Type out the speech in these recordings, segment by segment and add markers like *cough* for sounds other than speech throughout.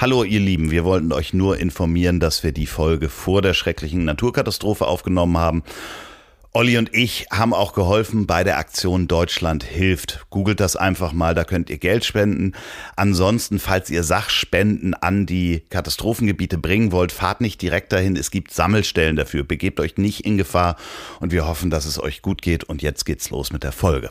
Hallo ihr Lieben, wir wollten euch nur informieren, dass wir die Folge vor der schrecklichen Naturkatastrophe aufgenommen haben. Olli und ich haben auch geholfen bei der Aktion Deutschland hilft. Googelt das einfach mal, da könnt ihr Geld spenden. Ansonsten, falls ihr Sachspenden an die Katastrophengebiete bringen wollt, fahrt nicht direkt dahin. Es gibt Sammelstellen dafür. Begebt euch nicht in Gefahr und wir hoffen, dass es euch gut geht. Und jetzt geht's los mit der Folge.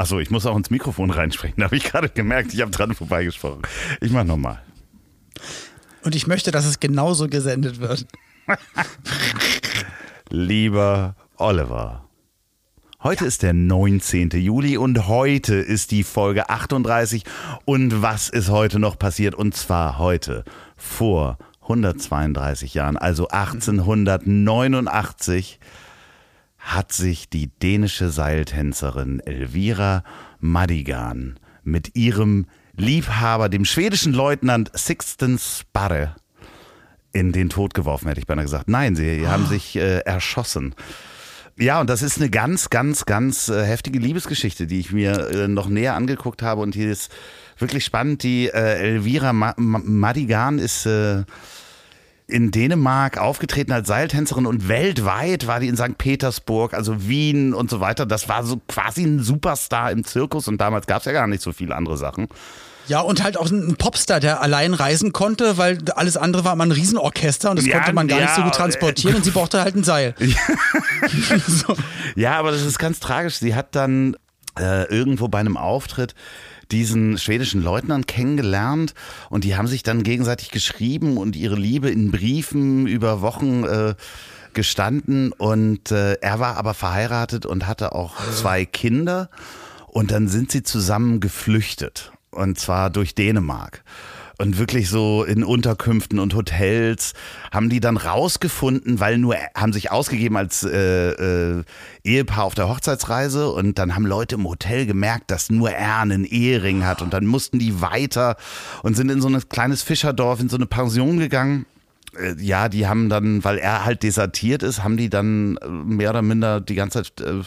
Achso, ich muss auch ins Mikrofon reinsprechen. Da *laughs* habe ich gerade gemerkt, ich habe dran vorbeigesprochen. Ich mach nochmal. Und ich möchte, dass es genauso gesendet wird. Lieber Oliver. Heute ist der 19. Juli und heute ist die Folge 38. Und was ist heute noch passiert? Und zwar heute vor 132 Jahren, also 1889, hat sich die dänische Seiltänzerin Elvira Madigan mit ihrem Liebhaber, dem schwedischen Leutnant Sixten Sparre, in den Tod geworfen, hätte ich beinahe gesagt. Nein, sie haben sich äh, erschossen. Ja, und das ist eine ganz, ganz, ganz äh, heftige Liebesgeschichte, die ich mir äh, noch näher angeguckt habe und die ist wirklich spannend. Die äh, Elvira Ma Ma Madigan ist äh, in Dänemark aufgetreten als Seiltänzerin und weltweit war die in St. Petersburg, also Wien und so weiter. Das war so quasi ein Superstar im Zirkus und damals gab es ja gar nicht so viele andere Sachen. Ja, und halt auch ein Popstar, der allein reisen konnte, weil alles andere war immer ein Riesenorchester und das Ja, konnte man gar ja, nicht so gut transportieren und sie brauchte halt ein Seil. *laughs* *laughs* so. Ja, aber das ist ganz tragisch. Sie hat dann äh, irgendwo bei einem Auftritt diesen schwedischen Leutnant kennengelernt und die haben sich dann gegenseitig geschrieben und ihre Liebe in Briefen über Wochen äh, gestanden und äh, er war aber verheiratet und hatte auch zwei Kinder und dann sind sie zusammen geflüchtet und zwar durch Dänemark. Und wirklich so in Unterkünften und Hotels. Haben die dann rausgefunden, weil nur haben sich ausgegeben als äh, äh, Ehepaar auf der Hochzeitsreise. Und dann haben Leute im Hotel gemerkt, dass nur er einen Ehering hat. Und dann mussten die weiter und sind in so ein kleines Fischerdorf, in so eine Pension gegangen. Äh, Ja, die haben dann, weil er halt desertiert ist, haben die dann äh, mehr oder minder die ganze Zeit äh,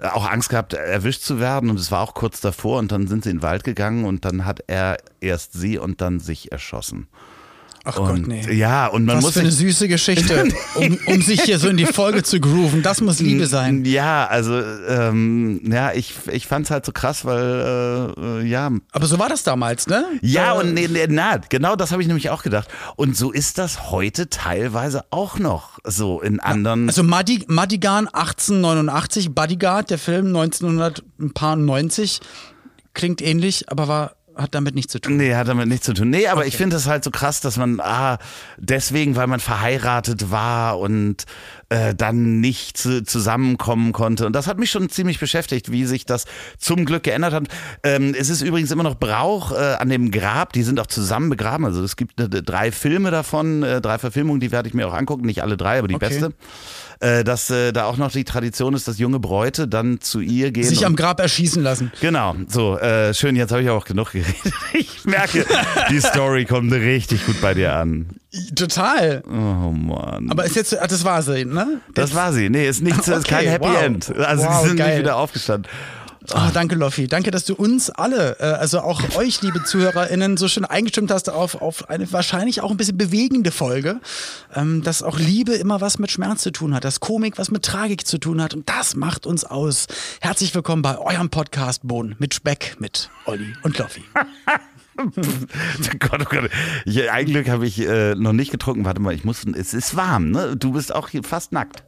auch Angst gehabt, erwischt zu werden. Und es war auch kurz davor. Und dann sind sie in den Wald gegangen und dann hat er erst sie und dann sich erschossen. Ach und, Gott, nee. Ja, und man Was muss für eine süße Geschichte, *laughs* um, um sich hier so in die Folge zu grooven. Das muss Liebe sein. Ja, also ähm, ja, ich, ich fand es halt so krass, weil äh, äh, ja, Aber so war das damals, ne? Ja, Äh, und nee, nee, na, genau das habe ich nämlich auch gedacht. Und so ist das heute teilweise auch noch so in anderen. Also Madi, Madigan 1889, Bodyguard, der Film 1990, klingt ähnlich, aber war, hat damit nichts zu tun. Nee, hat damit nichts zu tun. Nee, aber ich finde es halt so krass, dass man, ah, deswegen, weil man verheiratet war und äh, dann nicht zu, zusammenkommen konnte. Und das hat mich schon ziemlich beschäftigt, wie sich das zum Glück geändert hat. Ähm, es ist übrigens immer noch Brauch äh, an dem Grab, die sind auch zusammen begraben. Also es gibt äh, drei Filme davon, äh, drei Verfilmungen, die werde ich mir auch angucken. Nicht alle drei, aber die Okay. beste. Äh, dass äh, da auch noch die Tradition ist, dass junge Bräute dann zu ihr gehen. Sich am Grab erschießen lassen. Genau, so, äh, schön, jetzt habe ich auch genug geredet. *laughs* Ich merke, die Story kommt richtig gut bei dir an. Total. Oh Mann. Aber ist jetzt, ah, das war sie, ne? das war sie. Nee, ist nichts, *laughs* ist kein Okay, Happy wow. End. Also Wow, sie sind geil. nicht wieder aufgestanden. Oh, danke, Loffi. Danke, dass du uns alle, äh, also auch euch, liebe ZuhörerInnen, so schön eingestimmt hast auf, auf eine wahrscheinlich auch ein bisschen bewegende Folge. Ähm, dass auch Liebe immer was mit Schmerz zu tun hat, dass Komik was mit Tragik zu tun hat. Und das macht uns aus. Herzlich willkommen bei eurem Podcast Bohnen mit Speck, mit Olli und Loffi. *laughs* *laughs* Gott, oh Gott. Ich, ein Glück habe ich äh, noch nicht getrunken. Warte mal, ich muss. Es ist warm, ne? Du bist auch hier fast nackt.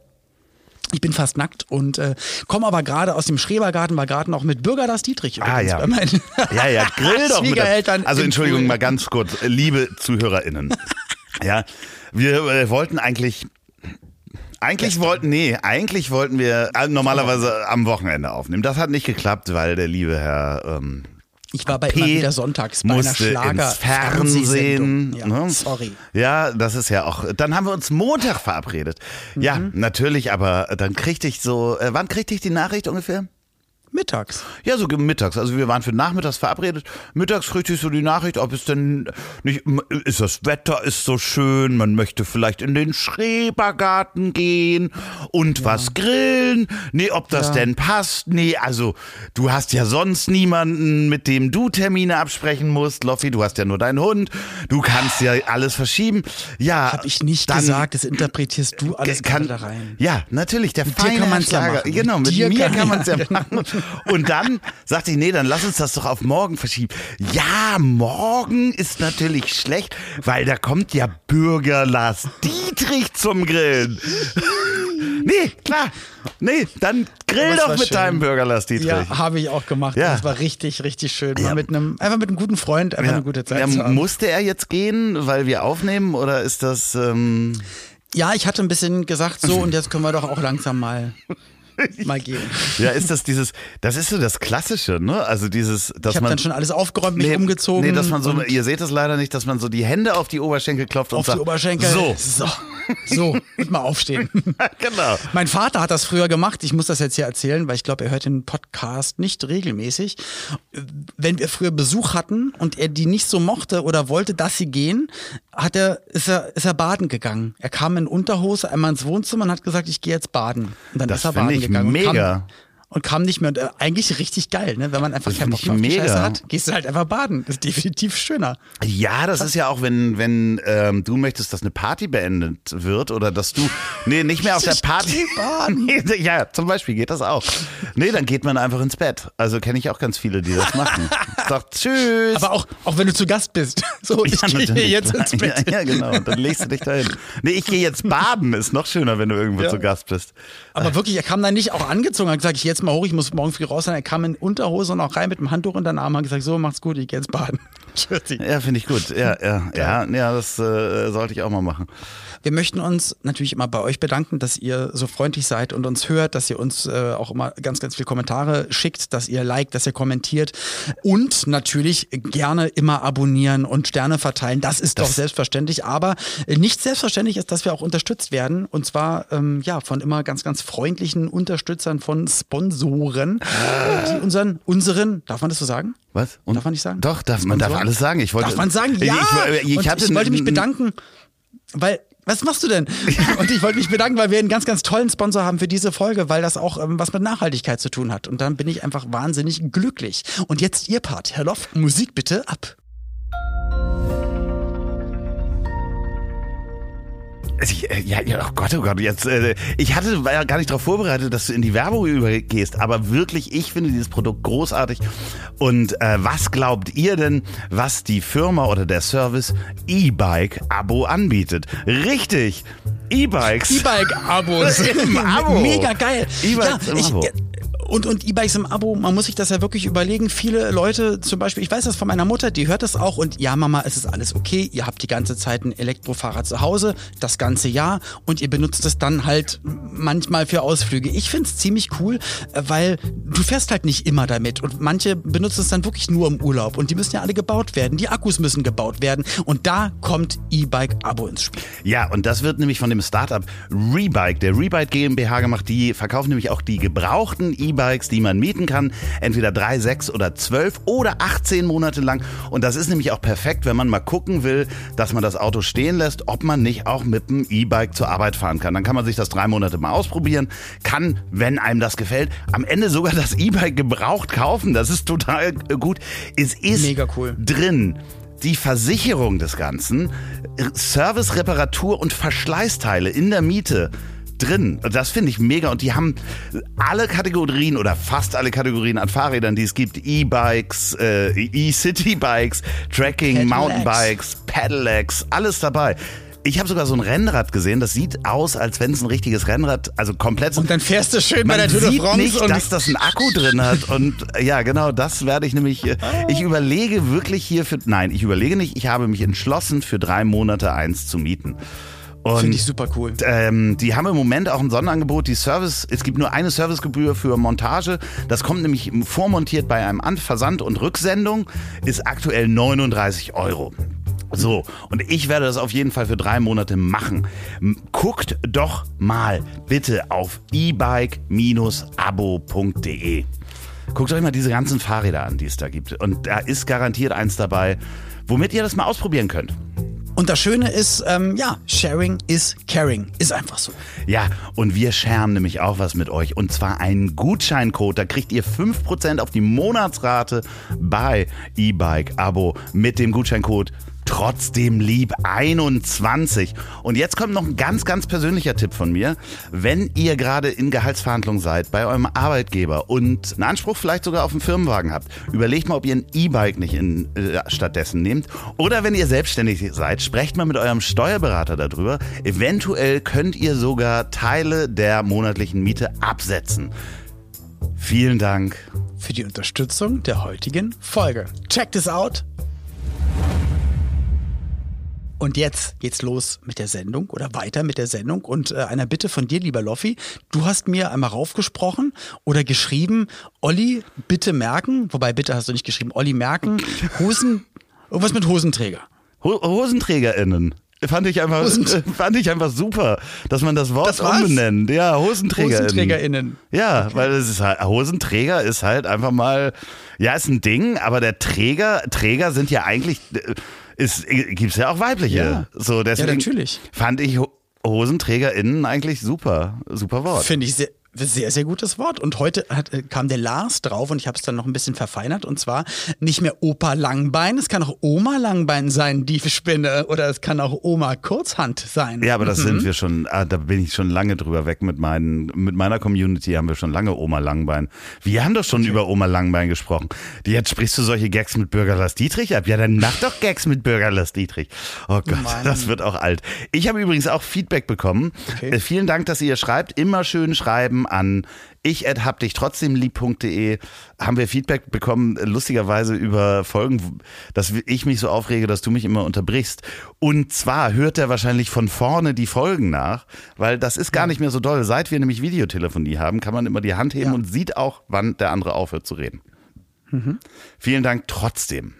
Ich bin fast nackt und äh, komme aber gerade aus dem Schrebergarten, war gerade noch mit Bürger das Dietrich. Ah, ja. *laughs* Ja, ja, grill doch mit. Also Entschuldigung, mal ganz kurz, liebe ZuhörerInnen. *laughs* Ja, wir äh, wollten eigentlich. Eigentlich wollten, nee, eigentlich wollten wir äh, normalerweise am Wochenende aufnehmen. Das hat nicht geklappt, weil der liebe Herr ähm, Ich war bei P immer wieder sonntags bei einer musste Schlager ins Fernsehen. Ja, ne? Sorry. Ja, das ist ja auch. Dann haben wir uns Montag verabredet. Ja, Mhm. natürlich, aber dann kriegte ich so. Äh, wann kriegte ich die Nachricht ungefähr? Mittags. Ja, so mittags. Also wir waren für nachmittags verabredet. Mittags kriegte ich so die Nachricht, ob es denn nicht, ist das Wetter ist so schön, man möchte vielleicht in den Schrebergarten gehen und was grillen. Nee, ob das Ja. denn passt. Nee, also du hast ja sonst niemanden, mit dem du Termine absprechen musst. Loffi, du hast ja nur deinen Hund. Du kannst ja alles verschieben. Ja. Hab ich nicht dann gesagt, das interpretierst du alles kann, da rein. Ja, natürlich, der dir feine kann man's ja Schlager. machen. Genau, mit Dir mir kann- man es ja *laughs* ja, machen. Und dann sagte ich, nee, dann lass uns das doch auf morgen verschieben. Ja, morgen ist natürlich schlecht, weil da kommt ja Bürger Lars Dietrich zum Grillen. Nee, klar. Nee, dann grill doch mit schön. deinem Bürger Lars Dietrich. Ja, habe ich auch gemacht. Ja. Das war richtig, richtig schön. Mal mit einem, einfach mit einem guten Freund, einfach eine gute Zeit Ja, zu haben. musste er jetzt gehen, weil wir aufnehmen oder ist das ähm, Ja, ich hatte ein bisschen gesagt so *laughs* und jetzt können wir doch auch langsam mal, mal gehen. ja ist das dieses das ist so das klassische, ne? Also dieses dass Ich habe man dann schon alles aufgeräumt, mich umgezogen. Nee, dass man so, und ihr seht es leider nicht, dass man so die Hände auf die Oberschenkel klopft und auf sagt, die Oberschenkel. So, So. So, und mal aufstehen. *laughs* genau. Mein Vater hat das früher gemacht. Ich muss das jetzt hier erzählen, weil ich glaube, er hört den Podcast nicht regelmäßig. Wenn wir früher Besuch hatten und er die nicht so mochte oder wollte, dass sie gehen, hat er, ist er, ist er baden gegangen. Er kam in Unterhose einmal ins Wohnzimmer und hat gesagt, ich gehe jetzt baden. Und dann Das ist er baden ich gegangen. mega. Und kam, nicht mehr. Und, äh, eigentlich richtig geil, ne? Wenn man einfach keinen Bock auf die mega. Scheiße hat, gehst du halt einfach baden. Das ist definitiv schöner. Ja, das ist ja auch, wenn, wenn ähm, du möchtest, dass eine Party beendet wird oder dass du, nee, nicht mehr auf der Party. *laughs* Nee, ja, zum Beispiel geht das auch. Nee, dann geht man einfach ins Bett. Also kenne ich auch ganz viele, die das machen. Sagt Tschüss. Aber auch, auch wenn du zu Gast bist. *laughs* So, ich gehe natürlich. jetzt ins Bett. Ja, ja, genau. Dann legst du dich dahin. Nee, ich gehe jetzt baden. Ist noch schöner, wenn du irgendwo Ja. zu Gast bist. Aber wirklich, er kam dann nicht auch angezogen, hat gesagt, ich jetzt mal hoch, ich muss morgen früh raus sein. Er kam in Unterhose und auch rein mit dem Handtuch unter den Arm, hat gesagt, so, macht's gut, ich geh jetzt baden. Tschüssi. *laughs* Ja, finde ich gut. Ja, ja, ja, ja, das äh, sollte ich auch mal machen. Wir möchten uns natürlich immer bei euch bedanken, dass ihr so freundlich seid und uns hört, dass ihr uns äh, auch immer ganz, ganz viele Kommentare schickt, dass ihr liked, dass ihr kommentiert und natürlich gerne immer abonnieren und Sterne verteilen. Das ist doch selbstverständlich, aber nicht selbstverständlich ist, dass wir auch unterstützt werden und zwar ähm, ja von immer ganz, ganz freundlichen Unterstützern von Sponsoren, äh, die unseren, unseren, darf man das so sagen? Was? Und Darf man nicht sagen? Doch, darf, man darf alles sagen. Ich wollte, Darf man sagen? Ja! Ich, ich, ich, hatte ich wollte mich bedanken, weil. Was machst du denn? *laughs* Und ich wollte mich bedanken, weil wir einen ganz, ganz tollen Sponsor haben für diese Folge, weil das auch ähm, was mit Nachhaltigkeit zu tun hat. Und dann bin ich einfach wahnsinnig glücklich. Und jetzt Ihr Part. Herr Loff, Musik bitte ab. Ja, ja, oh Gott, oh Gott, jetzt, äh, ich hatte, war ja gar nicht darauf vorbereitet, dass du in die Werbung übergehst, aber wirklich, ich finde dieses Produkt großartig. Und äh, was glaubt ihr denn, was die Firma oder der Service E-Bike-Abo anbietet? Richtig, E-Bikes. E-Bike-Abos. *laughs* Im Abo. Mega geil. E-Bikes im Abo. äh, und, und E-Bikes im Abo, man muss sich das ja wirklich überlegen. Viele Leute, zum Beispiel, ich weiß das von meiner Mutter, die hört das auch und ja, Mama, es ist alles okay. Ihr habt die ganze Zeit ein Elektrofahrrad zu Hause, das ganze Jahr und ihr benutzt es dann halt manchmal für Ausflüge. Ich find's ziemlich cool, weil du fährst halt nicht immer damit und manche benutzen es dann wirklich nur im Urlaub und die müssen ja alle gebaut werden. Die Akkus müssen gebaut werden und da kommt E-Bike-Abo ins Spiel. Ja, und das wird nämlich von dem Startup Rebike, der Rebike GmbH gemacht. Die verkaufen nämlich auch die gebrauchten E-Bikes, die man mieten kann. Entweder drei, sechs oder zwölf oder 18 Monate lang. Und das ist nämlich auch perfekt, wenn man mal gucken will, dass man das Auto stehen lässt, ob man nicht auch mit dem E-Bike zur Arbeit fahren kann. Dann kann man sich das drei Monate mal ausprobieren, kann, wenn einem das gefällt, am Ende sogar das E-Bike gebraucht kaufen. Das ist total gut. Es ist Mega cool. drin die Versicherung des Ganzen, Service, Reparatur und Verschleißteile in der Miete drin. Das finde ich mega. Und die haben alle Kategorien oder fast alle Kategorien an Fahrrädern, die es gibt. E-Bikes, äh, E-City-Bikes, Tracking, Pedelecs. Mountainbikes, Pedelecs, alles dabei. Ich habe sogar so ein Rennrad gesehen, das sieht aus, als wenn es ein richtiges Rennrad, also komplett so Und dann fährst du schön bei der Tour de France nicht, und dass das einen Akku drin hat. Und äh, ja, genau, das werde ich nämlich. äh, Ich überlege wirklich hier für. Nein, ich überlege nicht. Ich habe mich entschlossen, für drei Monate eins zu mieten. Finde ich super cool. Ähm, die haben im Moment auch ein Sonderangebot, die Service, es gibt nur eine Servicegebühr für Montage. Das kommt nämlich vormontiert bei einem An Versand und Rücksendung, ist aktuell 39 Euro. So, und ich werde das auf jeden Fall für drei Monate machen. Guckt doch mal bitte auf e-bike-abo.de. Guckt euch mal diese ganzen Fahrräder an, die es da gibt. Und da ist garantiert eins dabei, womit ihr das mal ausprobieren könnt. Und das Schöne ist, ähm, ja, Sharing is Caring. Ist einfach so. Ja, und wir scheren nämlich auch was mit euch. Und zwar einen Gutscheincode. Da kriegt ihr 5% auf die Monatsrate bei E-Bike Abo mit dem Gutscheincode trotzdem lieb 21. Und jetzt kommt noch ein ganz, ganz persönlicher Tipp von mir. Wenn ihr gerade in Gehaltsverhandlungen seid bei eurem Arbeitgeber und einen Anspruch vielleicht sogar auf einen Firmenwagen habt, überlegt mal, ob ihr ein E-Bike nicht in, äh, stattdessen nehmt. Oder wenn ihr selbstständig seid, sprecht mal mit eurem Steuerberater darüber. Eventuell könnt ihr sogar Teile der monatlichen Miete absetzen. Vielen Dank für die Unterstützung der heutigen Folge. Check this out und jetzt geht's los mit der Sendung oder weiter mit der Sendung und äh, einer Bitte von dir, lieber Loffi. Du hast mir einmal raufgesprochen oder geschrieben, Olli, bitte merken, wobei bitte hast du nicht geschrieben, Olli merken, *laughs* Hosen, irgendwas mit Hosenträger. Ho HosenträgerInnen. Fand ich einfach, Hosen *laughs* fand ich einfach super, dass man das Wort das umbenennt. Ja, HosenträgerInnen. HosenträgerInnen. Ja, okay. weil es ist halt, Hosenträger ist halt einfach mal, ja, ist ein Ding, aber der Träger, Träger sind ja eigentlich, äh, gibt es ja auch weibliche. Ja. So, deswegen ja, natürlich. fand ich HosenträgerInnen eigentlich super. Super Wort. Finde ich sehr, sehr, sehr gutes Wort. Und heute hat, äh, kam der Lars drauf und ich habe es dann noch ein bisschen verfeinert. Und zwar nicht mehr Opa Langbein, es kann auch Oma Langbein sein, die Spinne. Oder es kann auch Oma Kurzhand sein. Ja, aber das mhm. sind wir schon, ah, da bin ich schon lange drüber weg mit, meinen, mit meiner Community, haben wir schon lange Oma Langbein. Wir haben doch schon okay. über Oma Langbein gesprochen. Jetzt sprichst du solche Gags mit Bürger Lars Dietrich ab? Ja, dann mach doch Gags mit Bürger Lars Dietrich. Oh Gott, Mann. das wird auch alt. Ich habe übrigens auch Feedback bekommen. Okay. Äh, vielen Dank, dass ihr schreibt. Immer schön schreiben schreiben an ich hab dich trotzdem lieb.de haben wir Feedback bekommen, lustigerweise über Folgen, dass ich mich so aufrege, dass du mich immer unterbrichst. Und zwar hört er wahrscheinlich von vorne die Folgen nach, weil das ist gar nicht mehr so doll. Seit wir nämlich Videotelefonie haben, kann man immer die Hand heben ja. und sieht auch, wann der andere aufhört zu reden. Mhm. Vielen Dank trotzdem.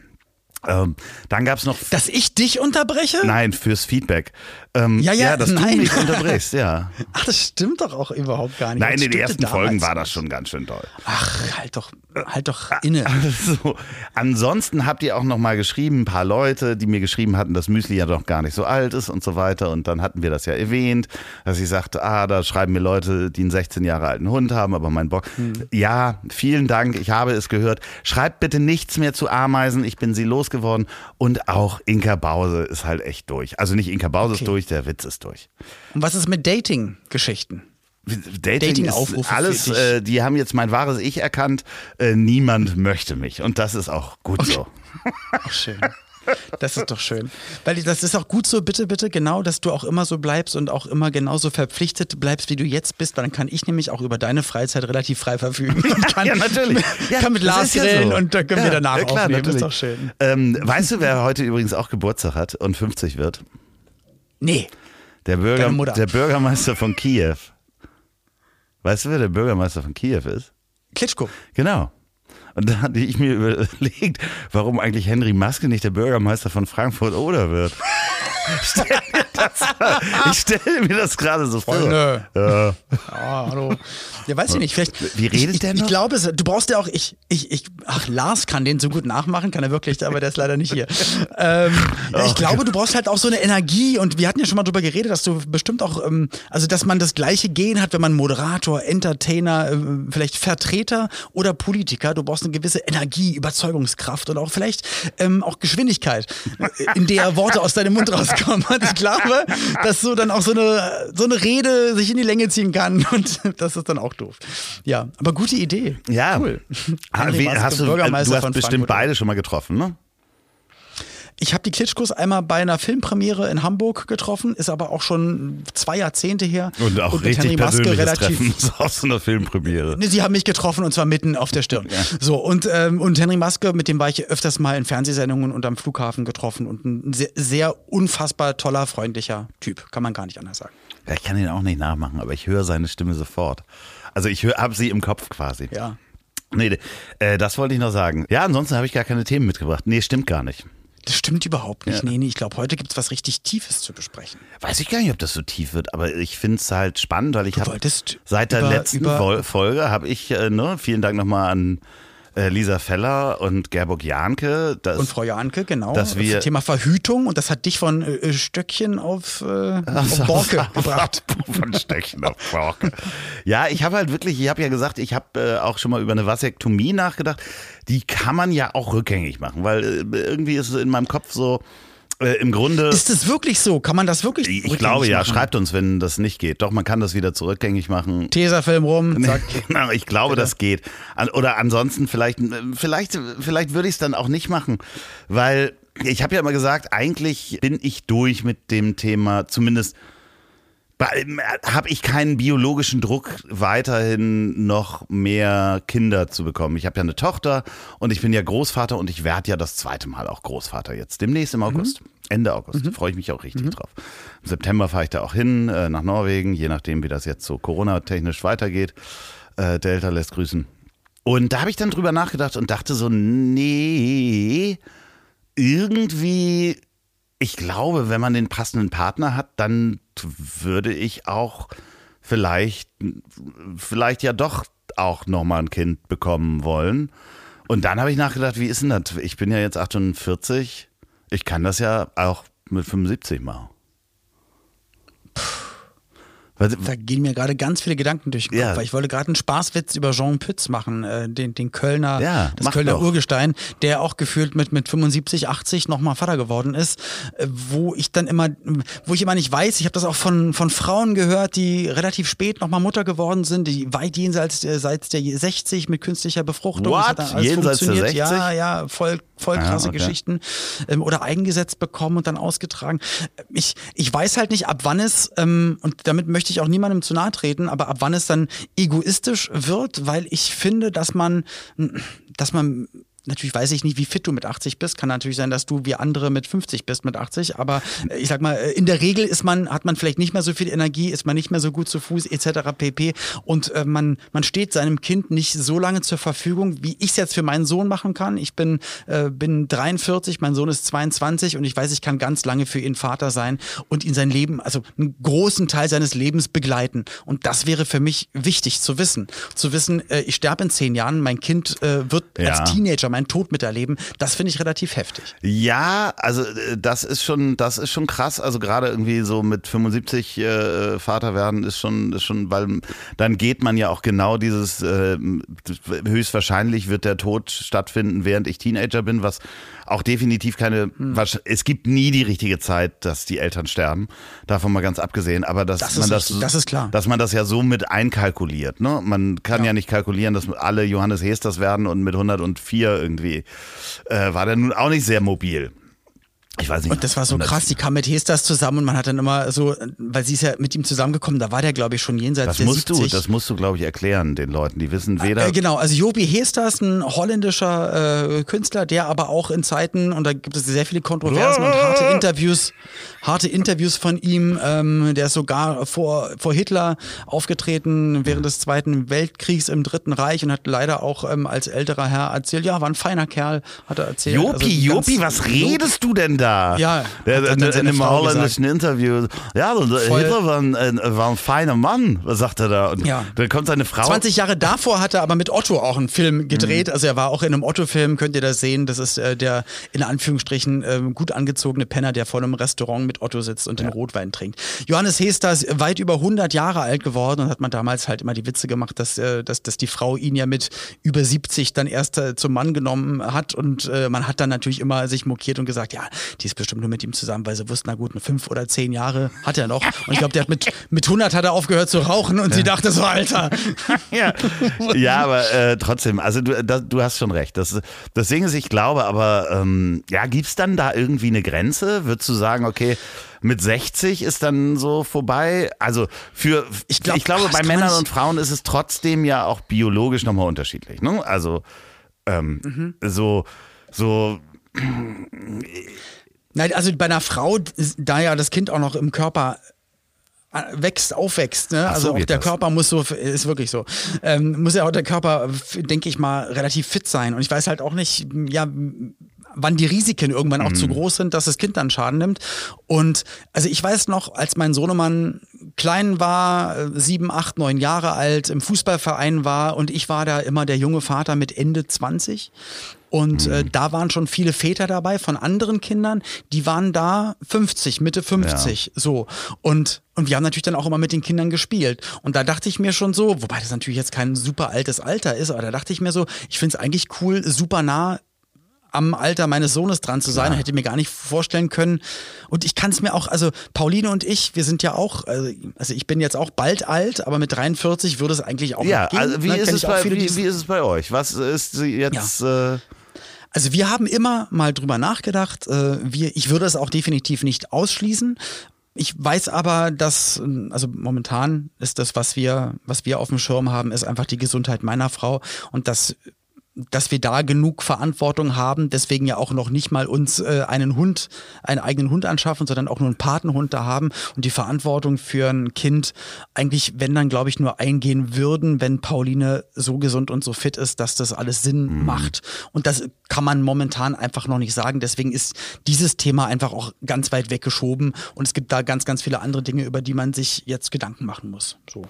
Ähm, dann gab es noch. Dass ich dich unterbreche? Nein, fürs Feedback. Ähm, ja, ja, ja, dass nein. du mich unterbrichst, ja. *laughs* Ach, das stimmt doch auch überhaupt gar nicht. Nein, in den ersten Folgen war das schon ganz schön toll. Ach, halt doch, halt doch inne. *laughs* Also, ansonsten habt ihr auch noch mal geschrieben, ein paar Leute, die mir geschrieben hatten, dass Müsli ja doch gar nicht so alt ist und so weiter. Und dann hatten wir das ja erwähnt, dass ich sagte, ah, da schreiben mir Leute, die einen 16 Jahre alten Hund haben, aber mein Bock. Hm. Ja, vielen Dank, ich habe es gehört. Schreibt bitte nichts mehr zu Ameisen, ich bin sie losgeworden. Und auch Inka Bause ist halt echt durch. Also nicht Inka Bause okay. ist durch, der Witz ist durch. Und was ist mit Dating-Geschichten? Dating, Dating ist alles, äh, die haben jetzt mein wahres Ich erkannt. Äh, niemand möchte mich. Und das ist auch gut okay. so. *laughs* Ach, schön. Das ist doch schön. Weil das ist auch gut so, bitte, bitte, genau, dass du auch immer so bleibst und auch immer genauso verpflichtet bleibst, wie du jetzt bist, weil dann kann ich nämlich auch über deine Freizeit relativ frei verfügen. *laughs* kann, ja, natürlich. Ja, kann mit Lars grillen so. und dann können ja, wir danach ja, klar, aufnehmen. Natürlich. Das ist doch schön. Ähm, weißt du, wer heute übrigens auch Geburtstag hat und 50 wird? Nee. Der, Bürger, der Bürgermeister von Kiew. Weißt du, wer der Bürgermeister von Kiew ist? Klitschko. Genau. Und da hatte ich mir *laughs* überlegt, warum eigentlich Henry Maske nicht der Bürgermeister von Frankfurt oder wird. Ich stelle mir das gerade so vor. Freunde. Ja. Ah, hallo. Ja, weiß ich nicht. Vielleicht, Wie redet ich, der noch? Ich glaube, du brauchst ja auch, ich, ich, ich, ach, Lars kann den so gut nachmachen, kann er wirklich, aber der ist leider nicht hier. Ähm, oh, ich glaube, du brauchst halt auch so eine Energie und wir hatten ja schon mal drüber geredet, dass du bestimmt auch, ähm, also dass man das gleiche Gen hat, wenn man Moderator, Entertainer, äh, vielleicht Vertreter oder Politiker, du brauchst eine gewisse Energie, Überzeugungskraft und auch vielleicht ähm, auch Geschwindigkeit, in der Worte aus deinem Mund rauskommen. Und ich glaube, dass so dann auch so eine, so eine Rede sich in die Länge ziehen kann und das ist dann auch doof. Ja, aber gute Idee. Ja. Cool. Ha, hast du, du hast bestimmt beide schon mal getroffen, ne? Ich habe die Klitschkos einmal bei einer Filmpremiere in Hamburg getroffen, ist aber auch schon zwei Jahrzehnte her. Und auch mit richtig Henry Maske persönliches Treffen *laughs* aus so einer Filmpremiere. Sie haben mich getroffen und zwar mitten auf der Stirn. So, und, ähm, und Henry Maske, mit dem war ich öfters mal in Fernsehsendungen und am Flughafen getroffen und ein sehr, sehr unfassbar toller, freundlicher Typ. Kann man gar nicht anders sagen. Ja, ich kann ihn auch nicht nachmachen, aber ich höre seine Stimme sofort. Also ich habe sie im Kopf quasi. Ja. Nee, äh, das wollte ich noch sagen. Ja, ansonsten habe ich gar keine Themen mitgebracht. Nee, stimmt gar nicht. Das stimmt überhaupt nicht. Ja. Nee, nee, ich glaube, heute gibt es was richtig Tiefes zu besprechen. Weiß ich gar nicht, ob das so tief wird, aber ich finde es halt spannend, weil ich habe seit der über- letzten über- Folge habe ich, äh, ne, vielen Dank nochmal an äh, Lisa Feller und Gerburg Jahnke. Das, Und Frau Janke, genau. dass wir- das Thema Verhütung und das hat dich von äh, Stöckchen auf, äh, Ach, auf Borke *laughs* gebracht. Von Stechen auf Borke. Ja, ich habe halt wirklich, ich habe ja gesagt, ich habe äh, auch schon mal über eine Vasektomie nachgedacht. Die kann man ja auch rückgängig machen, weil äh, irgendwie ist es in meinem Kopf so, äh, im Grunde. Ist es wirklich so? Kann man das wirklich ich glaube ja, machen? schreibt uns, wenn das nicht geht. Doch, man kann das wieder zurückgängig machen. Tesafilm rum, zack. *laughs* Genau, ich glaube, das geht. Oder ansonsten vielleicht, vielleicht, vielleicht würde ich es dann auch nicht machen, weil ich habe ja immer gesagt, eigentlich bin ich durch mit dem Thema, zumindest habe ich keinen biologischen Druck, weiterhin noch mehr Kinder zu bekommen. Ich habe ja eine Tochter und ich bin ja Großvater und ich werde ja das zweite Mal auch Großvater jetzt, demnächst im August. Ende August, freue ich mich auch richtig drauf. Im September fahre ich da auch hin, äh, nach Norwegen, je nachdem, wie das jetzt so Corona-technisch weitergeht. Äh, Delta lässt grüßen. Und da habe ich dann drüber nachgedacht und dachte so, nee, irgendwie, ich glaube, wenn man den passenden Partner hat, dann würde ich auch vielleicht, vielleicht ja doch auch nochmal ein Kind bekommen wollen. Und dann habe ich nachgedacht, wie ist denn das? Ich bin ja jetzt 48, ich kann das ja auch mit 75 machen. Weil- Da gehen mir gerade ganz viele Gedanken durch den Kopf, Ja. weil ich wollte gerade einen Spaßwitz über Jean Pütz machen, äh, den, den Kölner, Ja, das Kölner doch. Urgestein, der auch gefühlt mit, mit 75, 80 nochmal Vater geworden ist, äh, wo ich dann immer, wo ich immer nicht weiß, ich habe das auch von, von Frauen gehört, die relativ spät nochmal Mutter geworden sind, die weit jenseits äh, seit der 60 mit künstlicher Befruchtung. What? Jenseits der funktioniert. 60? Ja, ja, voll, voll Ah, krasse okay. Geschichten. Ähm, oder eingesetzt bekommen und dann ausgetragen. Ich, ich weiß halt nicht, ab wann es, ähm, und damit möchte ich auch niemandem zu nahe treten, aber ab wann es dann egoistisch wird, weil ich finde, dass man, dass man Natürlich weiß ich nicht, wie fit du mit 80 bist. Kann natürlich sein, dass du wie andere mit 50 bist mit 80. Aber äh, ich sag mal, äh, in der Regel ist man, hat man vielleicht nicht mehr so viel Energie, ist man nicht mehr so gut zu Fuß etc. pp. Und äh, man, man steht seinem Kind nicht so lange zur Verfügung, wie ich es jetzt für meinen Sohn machen kann. Ich bin, äh, bin 43, mein Sohn ist 22 und ich weiß, ich kann ganz lange für ihn Vater sein und ihn sein Leben, also einen großen Teil seines Lebens begleiten. Und das wäre für mich wichtig zu wissen. Zu wissen, äh, ich sterbe in zehn Jahren, mein Kind äh, wird Ja. als Teenager meinen Tod miterleben. Das finde ich relativ heftig. Ja, also äh, das ist schon, das ist schon krass. Also gerade irgendwie so mit 75 äh, Vater werden ist schon, ist schon, weil dann geht man ja auch genau dieses, äh, höchstwahrscheinlich wird der Tod stattfinden, während ich Teenager bin, was auch definitiv keine, Hm. es gibt nie die richtige Zeit, dass die Eltern sterben. Davon mal ganz abgesehen. Aber dass Das man das, richtig, das ist klar. dass man das ja so mit einkalkuliert. Ne? Man kann ja. nicht kalkulieren, dass alle Johannes Hesters werden und mit 104 irgendwie äh, war der nun auch nicht sehr mobil. Ich weiß nicht. Und das war so 100 krass, die kam mit Hestas zusammen und man hat dann immer so, weil sie ist ja mit ihm zusammengekommen, da war der, glaube ich, schon jenseits Das der musst 70. du, das musst du, glaube ich, erklären den Leuten. Die wissen weder. Äh, genau, also Jobi Hestas, ein holländischer äh, Künstler, der aber auch in Zeiten, und da gibt es sehr viele Kontroversen und harte *laughs* Interviews, harte Interviews von ihm, ähm, der ist sogar vor, vor Hitler aufgetreten während des Zweiten Weltkriegs im Dritten Reich und hat leider auch ähm, als älterer Herr erzählt, ja, war ein feiner Kerl, hat er erzählt. Jopi, Also Jopi, was redest du denn da? Ja, seine in dem holländischen Interview. Ja, Voll. Hitler war ein, war ein feiner Mann, sagt er da? Und Ja. dann kommt seine Frau. 20 Jahre davor hat er aber mit Otto auch einen Film gedreht. Mhm. Also er war auch in einem Otto-Film, könnt ihr das sehen. Das ist äh, der in Anführungsstrichen äh, gut angezogene Penner, der vor einem Restaurant mit Otto sitzt und den Rotwein trinkt. Johannes Hester ist weit über 100 Jahre alt geworden und hat man damals halt immer die Witze gemacht, dass, äh, dass, dass die Frau ihn ja mit über 70 dann erst äh, zum Mann genommen hat und äh, man hat dann natürlich immer sich mokiert und gesagt, ja, die ist bestimmt nur mit ihm zusammen, weil sie wussten, na gut, eine fünf oder zehn Jahre hat er noch. Und ich glaube, der hat mit, mit 100 hat er aufgehört zu rauchen und sie dachte so, Alter. *laughs* ja. ja, aber äh, trotzdem, also du, da, du hast schon recht. Das, das Ding ist, ich glaube, aber ähm, ja, gibt's dann da irgendwie eine Grenze? Würdest du sagen, okay, mit 60 ist dann so vorbei? Also für, ich, glaub, ich glaube, bei Männern und Frauen ist es trotzdem ja auch biologisch nochmal unterschiedlich. Ne? Also ähm, mhm. so, so Nein, also bei einer Frau, da ja das Kind auch noch im Körper äh, wächst, aufwächst. Ne? also auch der das. Körper muss so, ist wirklich so, ähm, muss ja auch der Körper, denke ich mal, relativ fit sein. Und ich weiß halt auch nicht, ja, wann die Risiken irgendwann auch mhm. zu groß sind, dass das Kind dann Schaden nimmt. Und also ich weiß noch, als mein Sohnemann klein war, äh, sieben, acht, neun Jahre alt, im Fußballverein war und ich war da immer der junge Vater mit Ende 20 und äh, mhm. da waren schon viele Väter dabei von anderen Kindern, die waren da 50, Mitte 50, ja. so. Und, und wir haben natürlich dann auch immer mit den Kindern gespielt. Und da dachte ich mir schon so, wobei das natürlich jetzt kein super altes Alter ist, aber da dachte ich mir so, ich finde es eigentlich cool, super nah am Alter meines Sohnes dran zu sein. Ja. Hätte mir gar nicht vorstellen können. Und ich kann es mir auch, also Pauline und ich, wir sind ja auch, also, also ich bin jetzt auch bald alt, aber mit 43 würde es eigentlich auch ja, gehen. Also wie, ist es bei, wie, wie, ist es bei euch? Was ist jetzt... Ja. Äh also wir haben immer mal drüber nachgedacht. Äh, wir, ich würde es auch definitiv nicht ausschließen. Ich weiß aber, dass, also momentan ist das, was wir, was wir auf dem Schirm haben, ist einfach die Gesundheit meiner Frau und das dass wir da genug Verantwortung haben, deswegen ja auch noch nicht mal uns äh, einen Hund, einen eigenen Hund anschaffen, sondern auch nur einen Patenhund da haben und die Verantwortung für ein Kind eigentlich, wenn dann, glaube ich, nur eingehen würden, wenn Pauline so gesund und so fit ist, dass das alles Sinn mhm. macht. Und das kann man momentan einfach noch nicht sagen. Deswegen ist dieses Thema einfach auch ganz weit weggeschoben und es gibt da ganz, ganz viele andere Dinge, über die man sich jetzt Gedanken machen muss. So.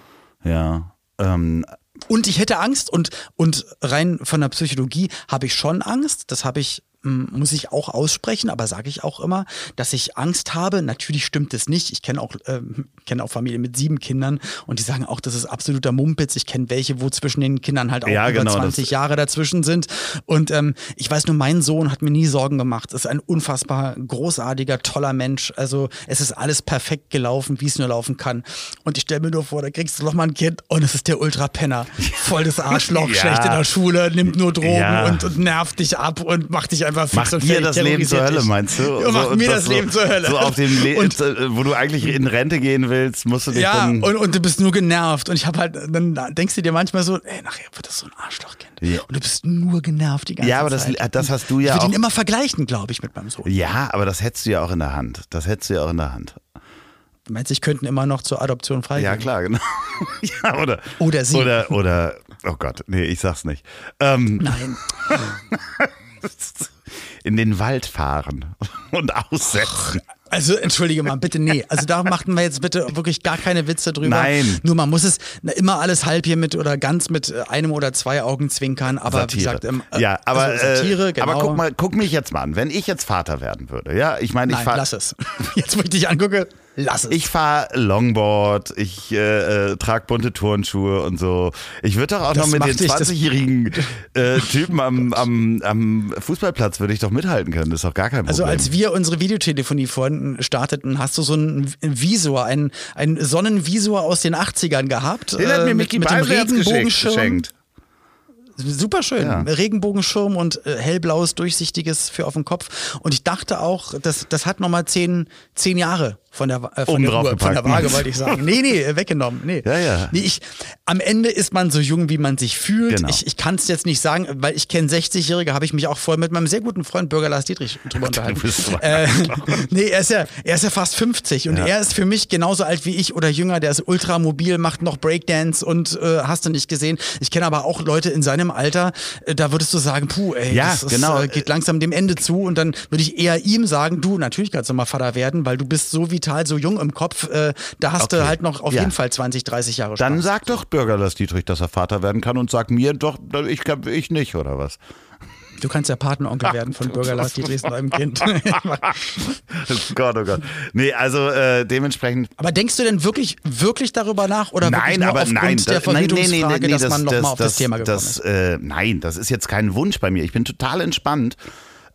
Ja. Ähm, und ich hätte Angst und, und rein von der Psychologie habe ich schon Angst. Das habe ich muss ich auch aussprechen, aber sage ich auch immer, dass ich Angst habe. Natürlich stimmt es nicht. Ich kenne auch, äh, kenne auch Familien mit sieben Kindern und die sagen auch, das ist absoluter Mumpitz. Ich kenne welche, wo zwischen den Kindern halt auch ja, über genau, 20 Jahre dazwischen sind. Und ähm, ich weiß nur, mein Sohn hat mir nie Sorgen gemacht. Ist ein unfassbar großartiger, toller Mensch. Also es ist alles perfekt gelaufen, wie es nur laufen kann. Und ich stelle mir nur vor, da kriegst du noch mal ein Kind und es ist der Ultrapenner. Voll das Arschloch, *laughs* ja. schlecht in der Schule, nimmt nur Drogen ja. und, und nervt dich ab und macht dich einfach fix Macht dir das Leben zur Hölle, meinst du? Ja, macht so, mir das, das Leben zur Hölle. So auf dem Le und, *laughs* äh, wo du eigentlich in Rente gehen willst, musst du dich ja, dann... und, und du bist nur genervt. Und ich habe halt, dann denkst du dir manchmal so, ey, nachher wird das so ein Arschlochkind. Ja. Und du bist nur genervt die ganze Zeit. Ja, aber das, Zeit. das hast du ja ich auch... Ich ihn immer vergleichen, glaube ich, mit meinem Sohn. Ja, aber das hättest du ja auch in der Hand. Das hättest du ja auch in der Hand. Du meinst, ich könnten immer noch zur Adoption freigeben? Ja, klar, genau. *laughs* ja, oder, oder sie. Oder, oder, oh Gott, nee, ich sag's nicht. Ähm, Nein. *laughs* in den Wald fahren *laughs* und aussetzen. Also entschuldige mal, bitte nee. Also da machten wir jetzt bitte wirklich gar keine Witze drüber. Nein. Nur man muss es immer alles halb hier mit oder ganz mit äh, einem oder zwei Augen zwinkern. Aber Satire. wie gesagt, ähm, ja, aber also Satire, äh, genau. Aber guck mal, guck mich jetzt mal an. Wenn ich jetzt Vater werden würde, ja, ich meine, ich fahre. Lass es. *laughs* Jetzt, wo ich dich angucke, lass es. Ich fahre Longboard, ich äh, äh, trage bunte Turnschuhe und so. Ich würde doch auch das noch mit den 20-jährigen *laughs* äh, Typen am, am, am Fußballplatz würde ich doch mithalten können. Das ist doch gar kein Problem. Also als wir unsere Videotelefonie vorhin starteten, hast du so einen Visor, einen, einen Sonnenvisor aus den 80ern gehabt. Den hat mir äh, Mickey mit, mit dem Regenbogenschirm. geschenkt. Super schön. Ja. Regenbogenschirm und äh, hellblaues, durchsichtiges für auf dem Kopf. Und ich dachte auch, das, das hat nochmal zehn, zehn Jahre von der, äh, von, der Uhr, von der Waage, wollte ich sagen. Nee, nee, weggenommen. Nee. Ja, ja. Nee, ich, am Ende ist man so jung, wie man sich fühlt. Genau. Ich, ich kann es jetzt nicht sagen, weil ich kenne 60-Jährige, habe ich mich auch voll mit meinem sehr guten Freund Bürger Lars Dietrich drüber *laughs* unterhalten. Äh, *laughs* nee, er ist, ja, er ist ja fast 50 und ja. er ist für mich genauso alt wie ich oder jünger. Der ist ultramobil, macht noch Breakdance und äh, hast du nicht gesehen. Ich kenne aber auch Leute in seinem Alter, äh, da würdest du sagen, puh, ey, ja, das genau. Ist, äh, geht langsam dem Ende zu und dann würde ich eher ihm sagen, du, natürlich kannst du mal Vater werden, weil du bist so wie vital, so jung im Kopf, äh, da hast okay. du halt noch auf ja. jeden Fall 20, 30 Jahre Spaß. Dann sag doch Bürger Lars Dietrich, dass er Vater werden kann und sag mir doch, ich, ich nicht, oder was? Du kannst ja Patenonkel werden von Bürger Lars Dietrichs neuem Kind. *laughs* *laughs* oh Gott, oh Gott. Nee, also äh, dementsprechend. Aber denkst du denn wirklich, wirklich darüber nach oder nein, aber nein, der Verhütungsfrage, nee, nee, nee, dass das, man nochmal das, auf das, das Thema gekommen das, ist? Äh, nein, das ist jetzt kein Wunsch bei mir. Ich bin total entspannt.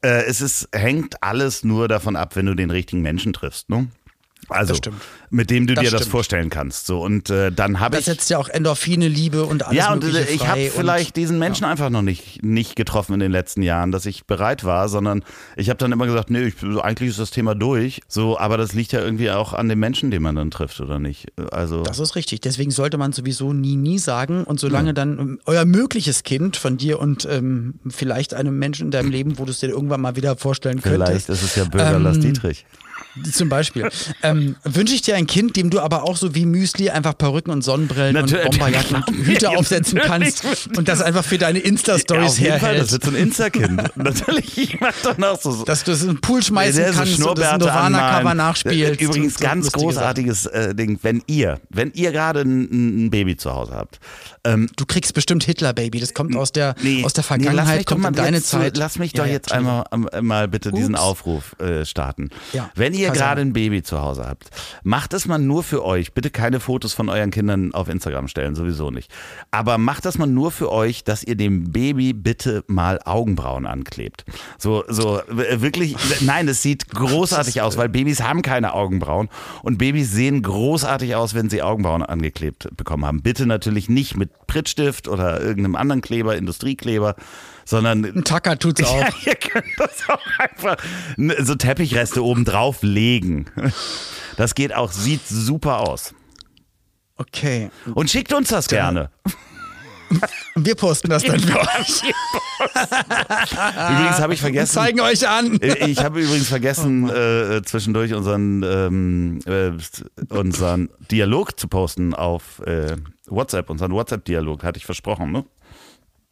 äh, es ist, hängt alles nur davon ab, wenn du den richtigen Menschen triffst. Ne? Also, Das stimmt. mit dem du Das dir das stimmt. vorstellen kannst. So, und äh, dann habe Das ich. setzt ja auch Endorphine, Liebe und alles Ja, und Mögliche ich habe vielleicht diesen Menschen einfach noch nicht, nicht getroffen in den letzten Jahren, dass ich bereit war, sondern ich habe dann immer gesagt, nee, ich, eigentlich ist das Thema durch. So, aber das liegt ja irgendwie auch an dem Menschen, den man dann trifft, oder nicht? Also. Das ist richtig. Deswegen sollte man sowieso nie, nie sagen. Und solange dann ähm, euer mögliches Kind von dir und ähm, vielleicht einem Menschen in deinem Leben, wo du es dir irgendwann mal wieder vorstellen Vielleicht könntest, ist es ja Bürger Lars Ähm, Dietrich. Zum Beispiel, ähm, wünsche ich dir ein Kind, dem du aber auch so wie Müsli einfach Perücken und Sonnenbrillen Natürlich. und Bomberjacken *laughs* und Hüte aufsetzen kannst und das einfach für deine Ja, Insta-Stories auf jeden Fall, das wird so ein Insta-Kind. *laughs* Natürlich, ich mach doch noch so. Dass du es in den Pool schmeißen so kannst und das Nirvana-Cover nachspielst. Übrigens so ganz großartiges äh, Ding, wenn ihr, wenn ihr gerade ein, ein Baby zu Hause habt. Ähm, Du kriegst bestimmt Hitler-Baby. Das kommt aus der, aus der Vergangenheit, doch kommt mal in deine jetzt, Zeit. Lass mich Ja, doch ja, jetzt einmal ähm, mal bitte diesen Ups. Aufruf äh, starten. Ja, Wenn ihr gerade ein Baby zu Hause habt, macht es mal nur für euch. Bitte keine Fotos von euren Kindern auf Instagram stellen, sowieso nicht. Aber macht das mal nur für euch, dass ihr dem Baby bitte mal Augenbrauen anklebt. So, so wirklich, nein, es sieht großartig aus, weil Babys haben keine Augenbrauen und Babys sehen großartig aus, wenn sie Augenbrauen angeklebt bekommen haben. Bitte natürlich nicht mit Prittstift oder irgendeinem anderen Kleber, Industriekleber, sondern Ein Tacker tut's auch. ja, ihr könnt das auch einfach so Teppichreste oben drauf legen. Das geht auch, sieht super aus. Okay. Und schickt uns das gerne. Und wir posten das dann für euch. Übrigens habe ich vergessen. Zeigen euch an. Ich habe übrigens vergessen, äh, zwischendurch unseren, ähm, äh, unseren Dialog zu posten auf äh, WhatsApp. Unseren WhatsApp-Dialog hatte ich versprochen, ne?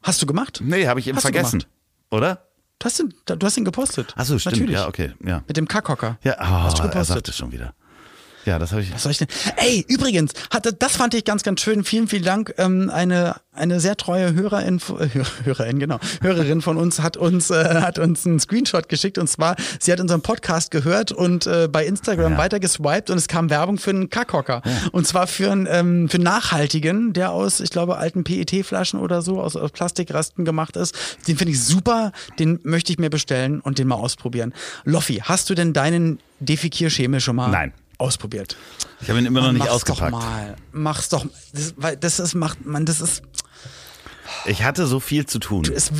Hast du gemacht? Nee, habe ich eben Hast du vergessen. gemacht? Oder? Du hast ihn, du hast ihn gepostet. Achso, stimmt. Natürlich. Ja, okay. Ja, Mit dem Kackhocker. ja Hast du oh, er gepostet? sagt es schon wieder. Ja, das habe ich. Was soll ich denn? Ey, übrigens, hatte, das fand ich ganz, ganz schön. Vielen, vielen Dank. Ähm, eine, eine sehr treue Hörerin, *laughs* Hörerin, genau, Hörerin von uns hat uns, äh, hat uns einen Screenshot geschickt und zwar, sie hat unseren Podcast gehört und äh, bei Instagram Ja. weiter geswiped und es kam Werbung für einen Kackhocker. Und zwar für einen, ähm, für einen nachhaltigen, der aus, ich glaube, alten PET-Flaschen oder so, aus, aus Plastikresten gemacht ist. Den finde ich super, den möchte ich mir bestellen und den mal ausprobieren. Loffi, hast du denn deinen Defikierschemel schon mal Nein. Ausprobiert? Ich habe ihn immer noch nicht Mach's ausgepackt. Doch mal. Mach's doch. Das, weil das ist, macht man, das ist, Ich hatte so viel zu tun. ist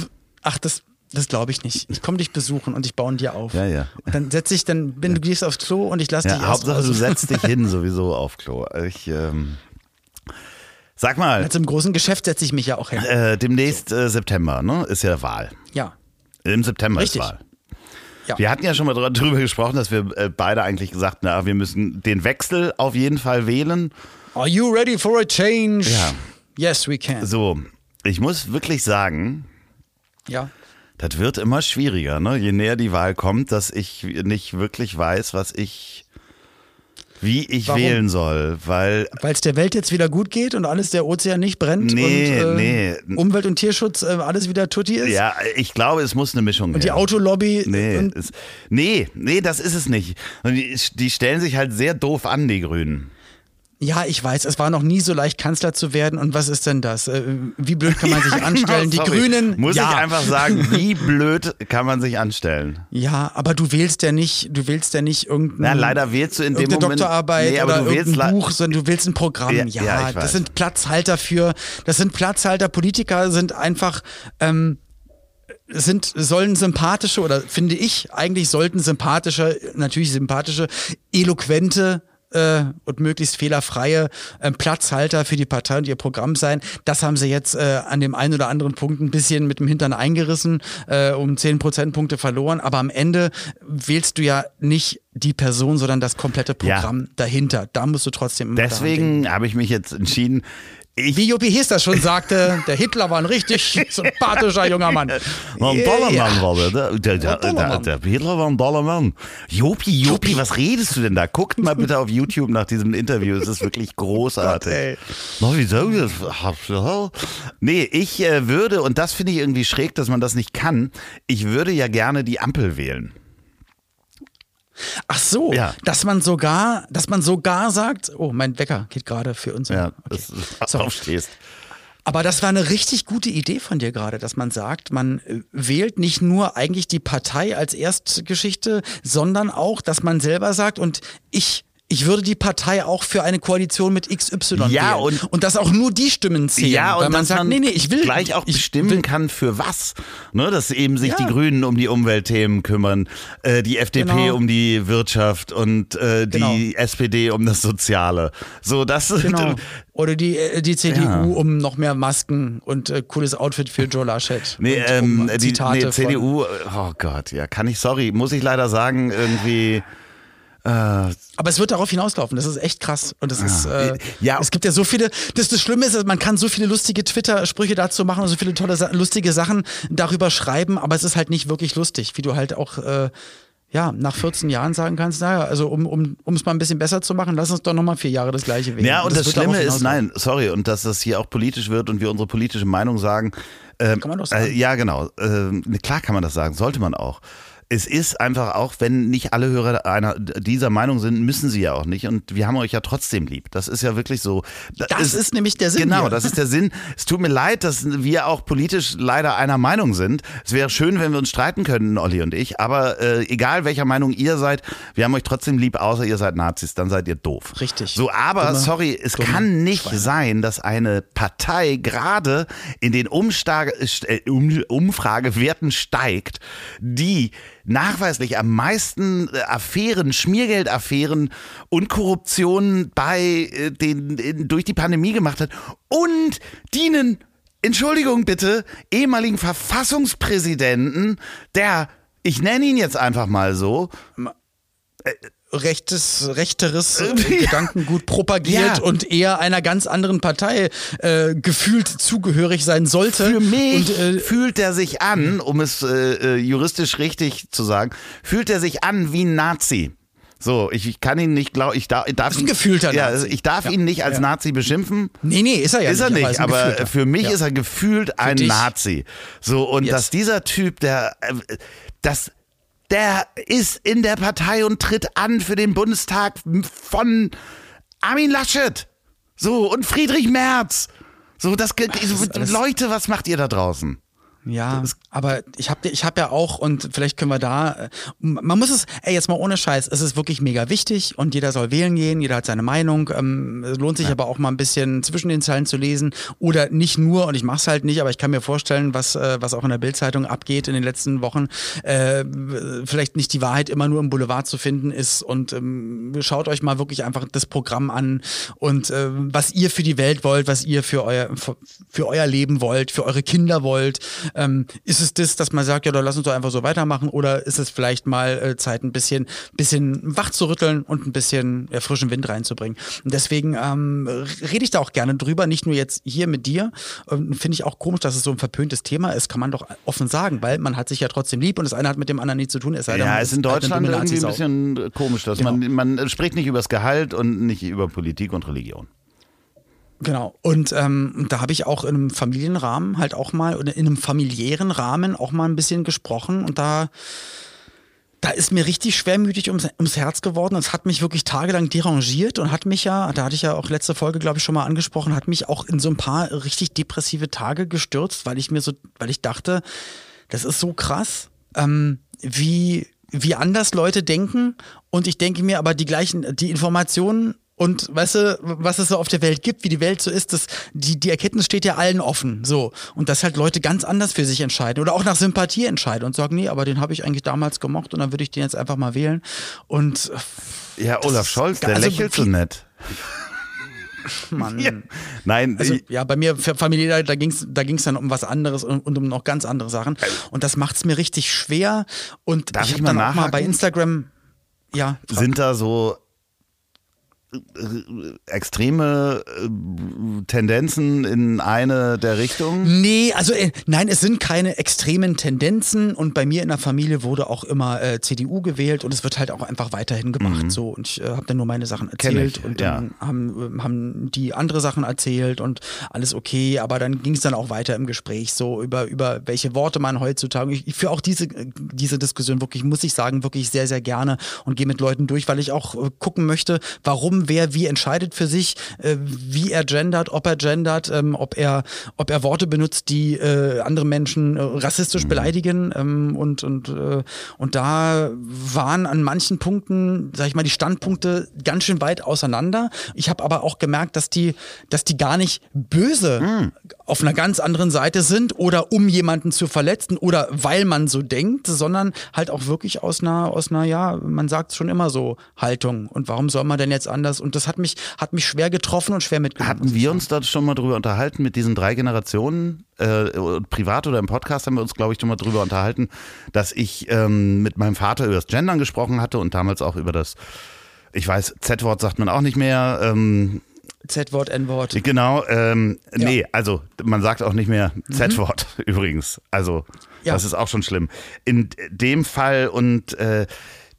ach, das, das glaube ich nicht. Ich komme dich besuchen und ich baue ihn dir auf. Ja, ja. Und dann setze ich, dann bin du gehst aufs Klo und ich lasse dich Ja, erst Hauptsache, raus. du setzt dich *laughs* hin sowieso auf Klo. Ich, ähm, sag mal, Jetzt im großen Geschäft setze ich mich ja auch hin. äh, demnächst äh, September, ne? Ist ja Wahl. Ja. Im September Richtig. ist Wahl. Ja. Wir hatten ja schon mal drüber gesprochen, dass wir äh, beide eigentlich gesagt haben, na, wir müssen den Wechsel auf jeden Fall wählen. Are you ready for a change? Ja. Yes, we can. So, ich muss wirklich sagen, Ja. das wird immer schwieriger, ne? Je näher die Wahl kommt, dass ich nicht wirklich weiß, was ich, wie ich Warum? wählen soll, weil Weil es der Welt jetzt wieder gut geht und alles der Ozean nicht brennt Nee, und äh, nee. Umwelt- und Tierschutz äh, alles wieder tutti ist. ja, ich glaube, es muss eine Mischung Und die her. Autolobby Nee, und es, nee, nee, das ist es nicht. Und die, die stellen sich halt sehr doof an, die Grünen. Ja, ich weiß, es war noch nie so leicht, Kanzler zu werden. Und was ist denn das? Äh, Wie blöd kann man sich *laughs* anstellen? Die Genau, Sorry. Grünen. Muss ja, ich einfach sagen, wie *laughs* blöd kann man sich anstellen? Ja, aber du wählst ja nicht, du wählst ja nicht irgendein. Na, leider wählst du in dem irgendeine Moment. Doktorarbeit Nee, aber oder du irgendein Buch, sondern du wählst ein Programm. Ja, Ja, das sind Platzhalter für, das sind Platzhalter. Politiker sind einfach, ähm, sind, sollen sympathische oder finde ich, eigentlich sollten sympathische, natürlich sympathische, eloquente äh, und möglichst fehlerfreie äh, Platzhalter für die Partei und ihr Programm sein. Das haben sie jetzt äh, an dem einen oder anderen Punkt ein bisschen mit dem Hintern eingerissen, äh, um 10 Prozentpunkte verloren. Aber am Ende wählst du ja nicht die Person, sondern das komplette Ja. Programm dahinter. Da musst du trotzdem. Deswegen habe ich mich jetzt entschieden. Ich, Wie Jopi Hester schon sagte, der Hitler war ein richtig sympathischer junger Mann. war ein toller Ja. Mann, war der. Der, der, der, der, Hitler war ein toller Mann. Jopi, Jopi, was redest du denn da? Guckt mal bitte auf YouTube nach diesem Interview. Es ist wirklich *laughs* großartig. Gott, wieso? Nee, ich äh, würde, und das finde ich irgendwie schräg, dass man das nicht kann, ich würde ja gerne die Ampel wählen. Ach so, Ja. dass man sogar, dass man sogar sagt, oh, mein Wecker geht gerade für uns. Ja, an. dass okay. du *laughs* aufstehst. Aber das war eine richtig gute Idee von dir gerade, dass man sagt, man äh, wählt nicht nur eigentlich die Partei als Erstgeschichte, sondern auch, dass man selber sagt, und ich ich würde die Partei auch für eine Koalition mit XY ja, wählen. Und, und dass auch nur die Stimmen zählen. Ja, und weil man sagt, man nee, nee, ich will gleich auch bestimmen will, kann für was. Ne, dass eben sich Ja. die Grünen um die Umweltthemen kümmern, äh, die FDP Genau. um die Wirtschaft und äh, die Genau. SPD um das Soziale. So, das *laughs* Genau. Oder die, äh, die CDU Ja. um noch mehr Masken und äh, cooles Outfit für Joe Laschet. Nee, ähm, um die nee, CDU, oh Gott, ja, kann ich, sorry, muss ich leider sagen, irgendwie. Äh, Aber es wird darauf hinauslaufen. Das ist echt krass. Und das ist, äh, Ja. es gibt ja so viele, das, das Schlimme ist, man kann so viele lustige Twitter-Sprüche dazu machen und so viele tolle, lustige Sachen darüber schreiben, aber es ist halt nicht wirklich lustig, wie du halt auch, äh, ja, nach 14 Jahren sagen kannst, naja, also um um um es mal ein bisschen besser zu machen, lass uns doch nochmal vier Jahre das gleiche wählen. Ja, und das, wird Schlimme ist, nein, sorry, und dass das hier auch politisch wird und wir unsere politische Meinung sagen. Ähm, Kann man doch sagen. Äh, ja, genau. Ähm, klar kann man das sagen, sollte man auch. Es ist einfach auch, wenn nicht alle Hörer einer dieser Meinung sind, müssen sie ja auch nicht. Und wir haben euch ja trotzdem lieb. Das ist ja wirklich so. Das ist nämlich der Sinn Genau, hier. das ist der Sinn. Es tut mir leid, dass wir auch politisch leider einer Meinung sind. Es wäre schön, wenn wir uns streiten könnten, Olli und ich. Aber äh, egal welcher Meinung ihr seid, wir haben euch trotzdem lieb, außer ihr seid Nazis, dann seid ihr doof. Richtig. So, aber Dumme- sorry, es kann nicht Schweine. sein, dass eine Partei gerade in den Umstage, äh, um, Umfragewerten steigt, die nachweislich am meisten äh, Affären, Schmiergeldaffären und Korruption bei äh, den in, durch die Pandemie gemacht hat und dienen Entschuldigung bitte, ehemaligen Verfassungspräsidenten, der, ich nenne ihn jetzt einfach mal so, rechtes, rechteres äh. *laughs* Gedankengut propagiert Ja. und eher einer ganz anderen Partei äh, gefühlt zugehörig sein sollte. Für mich Und, äh, fühlt er sich an, um es äh, äh, juristisch richtig zu sagen, fühlt er sich an wie ein Nazi. So, ich, ich kann ihn nicht glauben, ich darf, ich darf Ist ein ihn- gefühlter ja, ich darf Ja. ihn nicht als Ja. Nazi beschimpfen. nee, nee, ist er ja ist er nicht. nicht, ist ein aber gefühlter. für mich ist er gefühlt ein dich. Nazi. So, und Yes. dass dieser Typ, der, äh, das, der ist in der Partei und tritt an für den Bundestag von Armin Laschet. So, und Friedrich Merz. So, das, alles- Leute, was macht ihr da draußen? Ja, aber ich habe ich hab ja auch, und vielleicht können wir da, äh, man muss es, ey, jetzt mal ohne Scheiß, es ist wirklich mega wichtig und jeder soll wählen gehen, jeder hat seine Meinung. Ähm, es lohnt sich aber auch mal ein bisschen zwischen den Zeilen zu lesen oder nicht nur, und ich mache es halt nicht, aber ich kann mir vorstellen, was, äh, was auch in der Bildzeitung abgeht in den letzten Wochen, äh, vielleicht nicht die Wahrheit immer nur im Boulevard zu finden ist und ähm, schaut euch mal wirklich einfach das Programm an und äh, was ihr für die Welt wollt, was ihr für euer, für, für euer Leben wollt, für eure Kinder wollt. Ähm, ist es das, dass man sagt, ja, dann lass uns doch einfach so weitermachen oder ist es vielleicht mal äh, Zeit, ein bisschen, bisschen wach zu rütteln und ein bisschen äh, frischen Wind reinzubringen? Und deswegen ähm, rede ich da auch gerne drüber, nicht nur jetzt hier mit dir. Ähm, Finde ich auch komisch, dass es so ein verpöntes Thema ist, kann man doch offen sagen, weil man hat sich ja trotzdem lieb und das eine hat mit dem anderen nichts zu tun. Es sei denn, Ja, man ist in Deutschland irgendwie ein bisschen komisch, dass Genau. man, man spricht nicht über das Gehalt und nicht über Politik und Religion. Genau. Und ähm, da habe ich auch in einem Familienrahmen halt auch mal, oder in einem familiären Rahmen auch mal ein bisschen gesprochen und da, da ist mir richtig schwermütig ums, ums Herz geworden. Es hat mich wirklich tagelang derangiert und hat mich ja, da hatte ich ja auch letzte Folge, glaube ich, schon mal angesprochen, hat mich auch in so ein paar richtig depressive Tage gestürzt, weil ich mir so, weil ich dachte, das ist so krass, ähm, wie, wie anders Leute denken. Und ich denke mir aber die gleichen, die Informationen und weißt du, was es so auf der Welt gibt, wie die Welt so ist, das, die, die Erkenntnis steht ja allen offen. So. Und dass halt Leute ganz anders für sich entscheiden oder auch nach Sympathie entscheiden und sagen, nee, aber den habe ich eigentlich damals gemocht und dann würde ich den jetzt einfach mal wählen. Und Ja, Olaf Scholz, der also lächelt so nett. *laughs* Mann. Ja. Nein, Also ja, bei mir Familie, da ging es da ging's dann um was anderes und, und um noch ganz andere Sachen. Und das macht es mir richtig schwer. Und Darf ich ich dann auch mal bei? Instagram, ja, sind da so äh, extreme äh, Tendenzen in eine der Richtungen? Nee, also äh, nein, es sind keine extremen Tendenzen und bei mir in der Familie wurde auch immer äh, CDU gewählt und es wird halt auch einfach weiterhin gemacht so und ich äh, habe dann nur meine Sachen erzählt ich, und ja. dann haben, äh, haben die andere Sachen erzählt und alles okay, aber dann ging es dann auch weiter im Gespräch so über über welche Worte man heutzutage ich, ich führe auch diese äh, diese Diskussion wirklich muss ich sagen wirklich sehr sehr gerne und gehe mit Leuten durch, weil ich auch äh, gucken möchte, warum wer wie entscheidet für sich, äh, wie er gendert, ob er gendert, ähm, ob er, ob er Worte benutzt, die äh, andere Menschen äh, rassistisch mhm. beleidigen. Ähm, und, und, äh, und da waren an manchen Punkten, sag ich mal, die Standpunkte ganz schön weit auseinander. Ich habe aber auch gemerkt, dass die, dass die gar nicht böse mhm. auf einer ganz anderen Seite sind oder um jemanden zu verletzen oder weil man so denkt, sondern halt auch wirklich aus einer, aus einer, ja, man sagt schon immer so, Haltung. Und warum soll man denn jetzt anders? Und das hat mich, hat mich schwer getroffen und schwer mitgenommen. Hatten wir uns da schon mal drüber unterhalten mit diesen drei Generationen? Äh, privat oder im Podcast haben wir uns, glaube ich, schon mal drüber unterhalten, dass ich ähm, mit meinem Vater über das Gendern gesprochen hatte und damals auch über das, ich weiß, Z-Wort sagt man auch nicht mehr. Ähm, Z-Wort, N-Wort. Genau, ähm, ja. nee, also man sagt auch nicht mehr Z-Wort mhm. *laughs* übrigens. Also ja. das ist auch schon schlimm. In dem Fall und äh,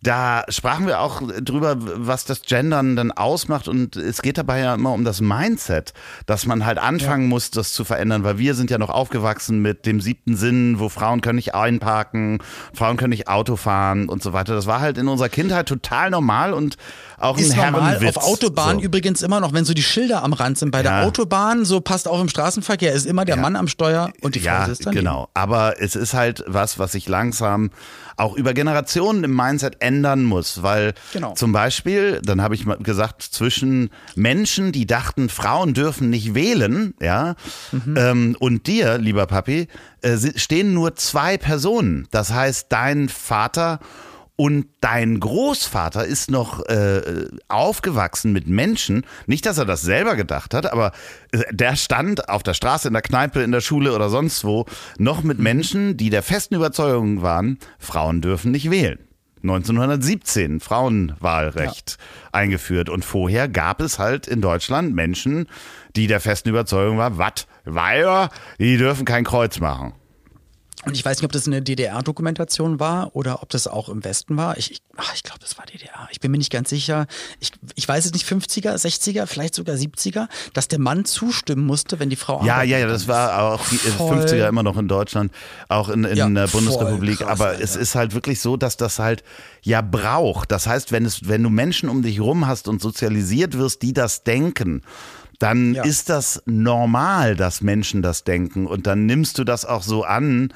da sprachen wir auch drüber, was das Gendern dann ausmacht. Und es geht dabei ja immer um das Mindset, dass man halt anfangen ja. muss, das zu verändern, weil wir sind ja noch aufgewachsen mit dem siebten Sinn, wo Frauen können nicht einparken, Frauen können nicht Auto fahren und so weiter. Das war halt in unserer Kindheit total normal und auch ist ein normal. Herrenwitz. Auf Autobahn so. übrigens immer noch, wenn so die Schilder am Rand sind. Bei ja. der Autobahn, so passt auch im Straßenverkehr, ist immer der ja. Mann am Steuer und die Frau ja, sitzt daneben. Genau, aber es ist halt was, was sich langsam auch über Generationen im Mindset ändern muss, weil genau. zum Beispiel, dann habe ich gesagt, zwischen Menschen, die dachten, Frauen dürfen nicht wählen, ja, mhm. ähm, und dir, lieber Papi, äh, stehen nur zwei Personen. Das heißt, dein Vater und dein Großvater ist noch äh, aufgewachsen mit Menschen, nicht, dass er das selber gedacht hat, aber äh, der stand auf der Straße, in der Kneipe, in der Schule oder sonst wo, noch mit Menschen, die der festen Überzeugung waren, Frauen dürfen nicht wählen. 1917 Frauenwahlrecht ja. eingeführt. Und vorher gab es halt in Deutschland Menschen, die der festen Überzeugung waren, was, Weiber, die dürfen kein Kreuz machen. Und ich weiß nicht, ob das eine DDR-Dokumentation war oder ob das auch im Westen war. Ich, ich, ich glaube, das war DDR. Ich bin mir nicht ganz sicher. Ich, ich weiß es nicht, 50er, 60er, vielleicht sogar 70er, dass der Mann zustimmen musste, wenn die Frau Ja, ja, ja, das war auch die voll. 50er immer noch in Deutschland, auch in, in ja, der Bundesrepublik. Krass, Aber Alter. es ist halt wirklich so, dass das halt ja braucht. Das heißt, wenn, es, wenn du Menschen um dich rum hast und sozialisiert wirst, die das denken, dann ja. ist das normal, dass Menschen das denken und dann nimmst du das auch so an.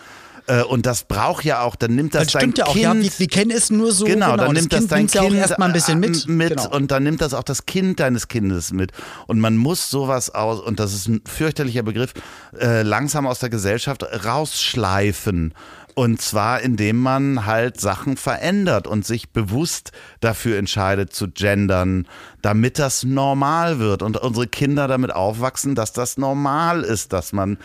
Äh, und das braucht ja auch, dann nimmt das, das stimmt dein ja auch, Kind, ja, wir, wir, kennen es nur so. Genau, genau. dann nimmt das, das dein Kind ja erstmal ein bisschen mit, äh, mit genau. und dann nimmt das auch das Kind deines Kindes mit. Und man muss sowas aus, und das ist ein fürchterlicher Begriff, äh, langsam aus der Gesellschaft rausschleifen. Und zwar, indem man halt Sachen verändert und sich bewusst dafür entscheidet zu gendern, damit das normal wird und unsere Kinder damit aufwachsen, dass das normal ist, dass man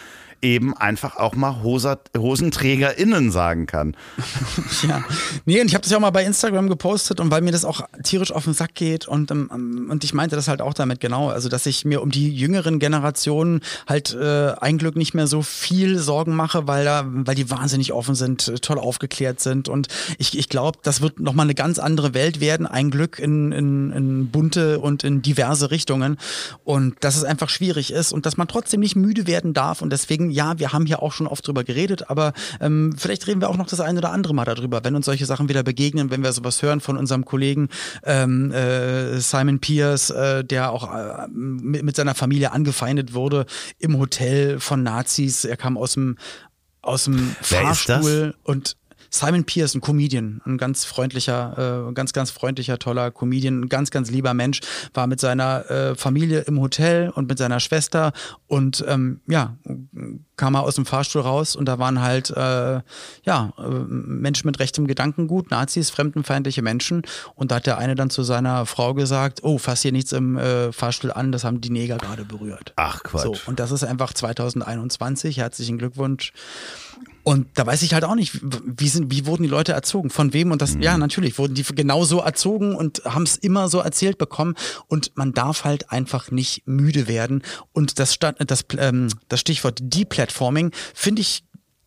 eben einfach auch mal HosenträgerInnen sagen kann. *laughs* ja, nee, und ich habe das ja auch mal bei Instagram gepostet und weil mir das auch tierisch auf den Sack geht und, um, ähm, und ich meinte das halt auch damit genau, also dass ich mir um die jüngeren Generationen halt äh, ein Glück nicht mehr so viel Sorgen mache, weil, da, weil die wahnsinnig offen sind, toll aufgeklärt sind. Und ich, ich glaube, das wird nochmal eine ganz andere Welt werden, ein Glück in, in, in bunte und in diverse Richtungen. Und dass es einfach schwierig ist und dass man trotzdem nicht müde werden darf. Und deswegen ja, wir haben hier auch schon oft drüber geredet, aber ähm, vielleicht reden wir auch noch das eine oder andere Mal darüber, wenn uns solche Sachen wieder begegnen, wenn wir sowas hören von unserem Kollegen ähm, äh, Simon Pierce, äh, der auch äh, mit, mit seiner Familie angefeindet wurde im Hotel von Nazis. Er kam aus dem aus dem Fahrstuhl und Simon Pierce, ein Comedian, ein ganz freundlicher, äh, ganz, ganz freundlicher, toller Comedian, ein ganz, ganz lieber Mensch, war mit seiner äh, Familie im Hotel und mit seiner Schwester und ähm, ja, kam er aus dem Fahrstuhl raus und da waren halt äh, ja äh, Menschen mit rechtem Gedankengut, Nazis, fremdenfeindliche Menschen und da hat der eine dann zu seiner Frau gesagt, oh, fass hier nichts im äh, Fahrstuhl an, das haben die Neger gerade berührt. Ach Quatsch. So, und das ist einfach 2021, herzlichen Glückwunsch. Und da weiß ich halt auch nicht, wie, sind, wie wurden die Leute erzogen, von wem und das, mhm. ja, natürlich wurden die genau so erzogen und haben es immer so erzählt bekommen und man darf halt einfach nicht müde werden. Und das, das, ähm, das Stichwort Deplatforming finde ich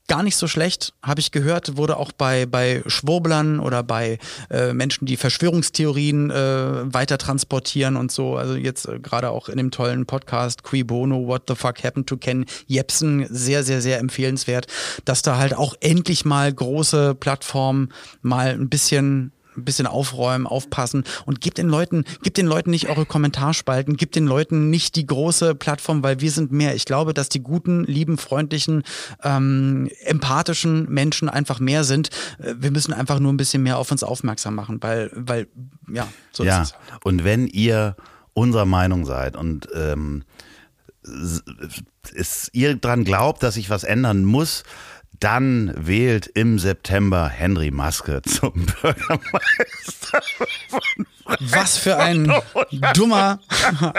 gar nicht so schlecht, habe ich gehört, wurde auch bei, bei Schwurblern oder bei äh, Menschen, die Verschwörungstheorien äh, weiter transportieren und so. Also jetzt äh, gerade auch in dem tollen Podcast Qui Bono, What the Fuck Happened to Ken Jepsen, sehr, sehr, sehr empfehlenswert, dass da halt auch endlich mal große Plattformen mal ein bisschen ein bisschen aufräumen, aufpassen und gebt den Leuten, gebt den Leuten nicht eure Kommentarspalten, gebt den Leuten nicht die große Plattform, weil wir sind mehr. Ich glaube, dass die guten, lieben, freundlichen, ähm, empathischen Menschen einfach mehr sind. Äh, Wir müssen einfach nur ein bisschen mehr auf uns aufmerksam machen, weil, weil, ja, so ja, ist es. und wenn ihr unserer Meinung seid und ähm, es, ihr dran glaubt, dass sich was ändern muss, dann wählt im September Henry Maske zum *laughs* Bürgermeister. Was für ein dummer,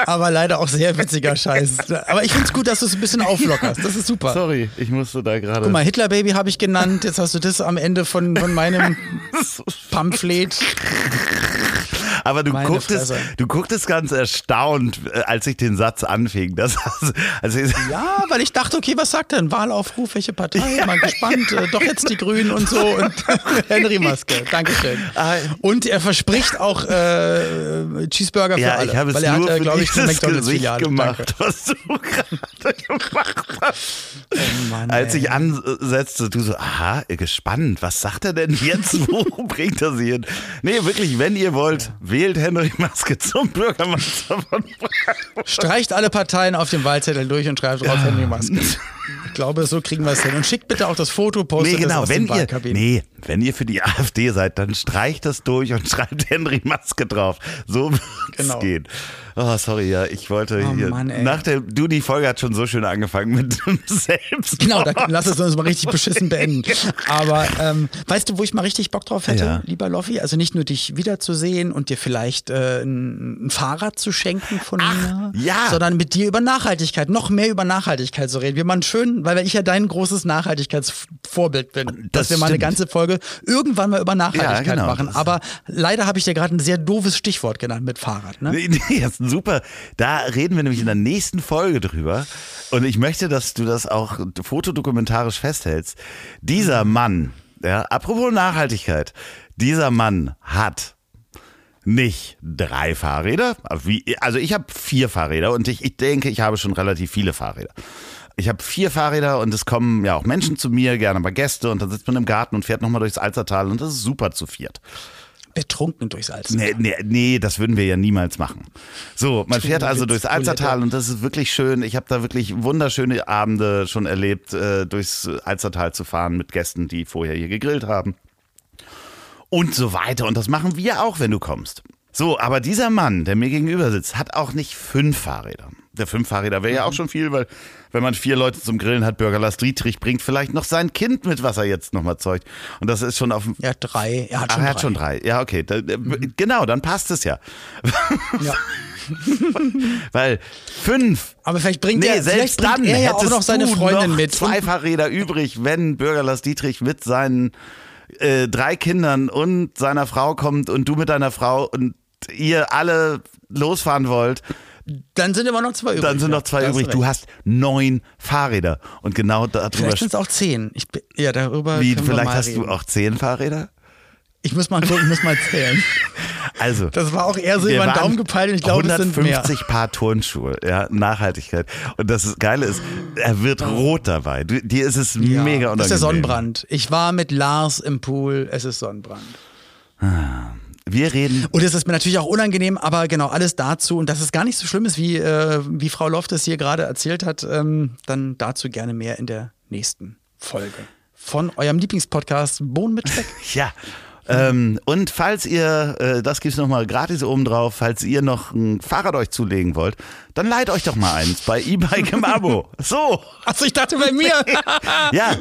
aber leider auch sehr witziger Scheiß. Aber ich finde es gut, dass du es ein bisschen auflockerst. Das ist super. Sorry, ich musste da gerade. Guck mal, Hitler-Baby habe ich genannt. Jetzt hast du das am Ende von, von meinem *laughs* Pamphlet. Aber du Meine gucktest, Fresse. du gucktest ganz erstaunt, äh, als ich den Satz anfing. Das, also, Ja, weil ich dachte, okay, was sagt er? Ein Wahlaufruf, welche Partei? Mal gespannt. Äh, Doch jetzt die Grünen und so. Und *laughs* Henry Maske, Dankeschön. Ah. Und er verspricht auch äh, Cheeseburger für ja, alle. ich habe es nur hat, für glaube ich, dieses Gesicht gemacht, Danke. was du *laughs* gerade gemacht hast. Oh Mann, Als ich ansetzte, du so, aha, gespannt, was sagt er denn jetzt? *laughs* Wo bringt er sie hin? Nee, wirklich, wenn ihr wollt, wählt Henry Maske zum Bürgermeister von Frankfurt. Streicht alle Parteien auf dem Wahlzettel durch und schreibt drauf Henry Maske. Ich glaube, so kriegen wir es hin. Und schickt bitte auch das Foto, postet Nee, das genau, aus wenn dem ihr, nee, wenn ihr für die AfD seid, dann streicht das durch und *laughs* schreibt Henry Maske drauf. So wird es Genau. gehen. Oh, sorry, ja, ich wollte Oh hier, Mann, ey. nach der, du, die Folge hat schon so schön angefangen mit dem *laughs* Selbst. Genau, da lass es uns mal richtig beschissen beenden. *laughs* Aber ähm, weißt du, wo ich mal richtig Bock drauf hätte, Ja. lieber Loffi? Also nicht nur dich wiederzusehen und dir vielleicht äh, ein, ein Fahrrad zu schenken von mir, ja. sondern mit dir über Nachhaltigkeit, noch mehr über Nachhaltigkeit zu reden. Wir machen schön, weil ich ja dein großes Nachhaltigkeitsvorbild bin, Das dass wir mal eine stimmt. ganze Folge irgendwann mal über Nachhaltigkeit Ja, genau, machen. Aber leider habe ich dir gerade ein sehr doofes Stichwort genannt mit Fahrrad. Ne? Nee, *laughs* nee, das ist super. Da reden wir nämlich in der nächsten Folge drüber. Und ich möchte, dass du das auch fotodokumentarisch festhältst. Dieser Mann, ja, apropos Nachhaltigkeit, dieser Mann hat nicht drei Fahrräder. Also ich habe vier Fahrräder und ich, ich denke, ich habe schon relativ viele Fahrräder. Ich habe vier Fahrräder und es kommen ja auch Menschen zu mir, gerne mal Gäste und dann sitzt man im Garten und fährt nochmal durchs Alzertal und das ist super zu viert. Betrunken durchs Salz. Nee, nee, nee, das würden wir ja niemals machen. So, man fährt also durchs Alzertal und das ist wirklich schön. Ich habe da wirklich wunderschöne Abende schon erlebt, äh, durchs Alzertal zu fahren mit Gästen, die vorher hier gegrillt haben. Und so weiter. Und das machen wir auch, wenn du kommst. So, aber dieser Mann, der mir gegenüber sitzt, hat auch nicht fünf Fahrräder. Der fünf Fahrräder wäre ja auch schon viel, weil wenn man vier Leute zum Grillen hat, Bürger Lars Dietrich bringt vielleicht noch sein Kind mit, was er jetzt nochmal zeugt. Und das ist schon auf dem Er hat drei. Er hat Ach, schon er drei. hat schon drei. Ja, okay. Da, äh, Genau, dann passt es ja. Ja. *laughs* Weil fünf. Aber vielleicht bringt Nee, er, selbst bringt dann er ja auch noch seine Freundin noch mit. Zwei Fahrräder übrig, wenn Bürger Lars Dietrich mit seinen äh, drei Kindern und seiner Frau kommt und du mit deiner Frau und ihr alle losfahren wollt, Dann sind immer noch zwei übrig. dann sind ja. noch zwei hast übrig. Du hast neun Fahrräder. Und genau darüber. Vielleicht sind es auch zehn. Ich, bin- ja, darüber Wie, vielleicht hast reden. du auch zehn Fahrräder? Ich muss mal gucken, ich muss mal zählen. *laughs* Also. Das war auch eher so über den Daumen gepeilt und ich glaube, es sind mehr. 150 Paar Turnschuhe, ja, Nachhaltigkeit. Und das Geile ist, er wird rot dabei. Du, dir ist es Ja, mega unangenehm. Das ist der Sonnenbrand. Ich war mit Lars im Pool, es ist Sonnenbrand. Wir reden, Und es ist mir natürlich auch unangenehm, aber genau, alles dazu. Und dass es gar nicht so schlimm ist, wie, äh, wie Frau Loftes hier gerade erzählt hat, ähm, dann dazu gerne mehr in der nächsten Folge. Von eurem Lieblingspodcast Bohnen mit Speck. *laughs* ja. Ähm, und falls ihr, äh, das gibt's nochmal gratis oben drauf, falls ihr noch ein Fahrrad euch zulegen wollt, dann leiht euch doch mal eins bei E-Bike im Abo. So, Achso, ich dachte bei mir. *laughs* ja.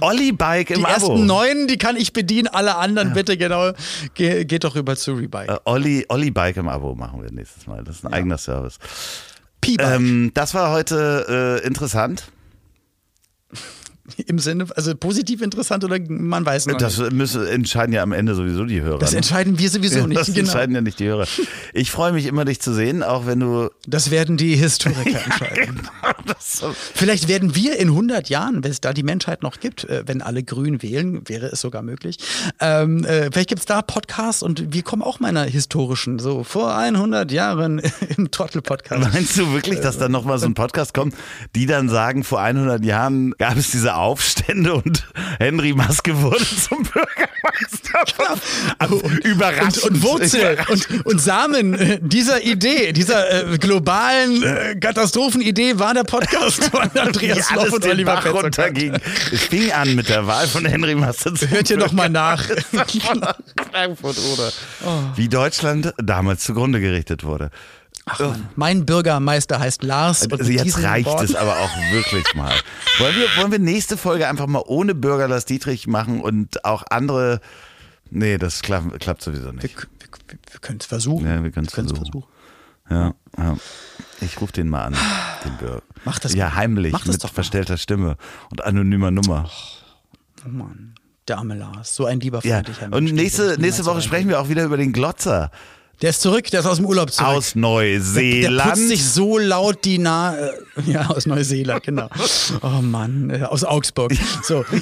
Olli Bike im Die Abo. ersten neun, die kann ich bedienen, alle anderen bitte genau. Ge geht doch rüber zu Rebike. Äh, Olli, Olli Bike im Abo machen wir nächstes Mal. Das ist ein eigener Service. Ähm, das war heute äh, interessant. *laughs* Im Sinne, also positiv interessant oder man weiß noch Das nicht. müssen, entscheiden ja am Ende sowieso die Hörer. Das ne? entscheiden wir sowieso Ja, nicht. Das genau. entscheiden ja nicht die Hörer. Ich freue mich immer, dich zu sehen, auch wenn du Das werden die Historiker *laughs* entscheiden. *laughs* So. Vielleicht werden wir in 100 Jahren, wenn es da die Menschheit noch gibt, äh, wenn alle grün wählen, wäre es sogar möglich. Ähm, äh, vielleicht gibt es da Podcasts und wir kommen auch meiner historischen, so vor 100 Jahren *laughs* im Trottel-Podcast. Meinst du wirklich, dass da nochmal so ein Podcast kommt, die dann sagen, vor 100 Jahren gab es diese Aufstände und *laughs* Henry Maske wurde zum Bürgermeister? Also, überraschend. Und, und Wurzel und, und Samen äh, dieser Idee, dieser äh, globalen äh, Katastrophenidee war der Podcast von *laughs* Andreas Loff und Oliver runterging. Es fing an mit der Wahl von Henry Maske zum Hört ihr noch mal nach. *laughs* Frankfurt oder wie Deutschland damals zugrunde gerichtet wurde. Mein Bürgermeister heißt Lars. Also jetzt reicht Worten- es aber auch wirklich mal. *laughs* Wollen wir, wollen wir nächste Folge einfach mal ohne Bürger Lars Dietrich machen und auch andere. Nee, das klappt, klappt sowieso nicht. wir, wir, wir können es versuchen. Ja, wir können's können's versuchen. Ja, ja. Ich rufe den mal an, den Bürger. Mach das Ja, heimlich, Mach das mit doch mal. verstellter Stimme und anonymer Nummer. Oh Mann, der arme Lars. So ein lieber Ja, freundlicher und nächste, ich nächste Woche sprechen wir auch wieder über den Glotzer Der ist zurück, der ist aus dem Urlaub zurück. aus der Neuseeland. putzt sich so laut die Na äh, ja aus Neuseeland genau. *laughs* Oh Mann äh, aus Augsburg. So. *laughs*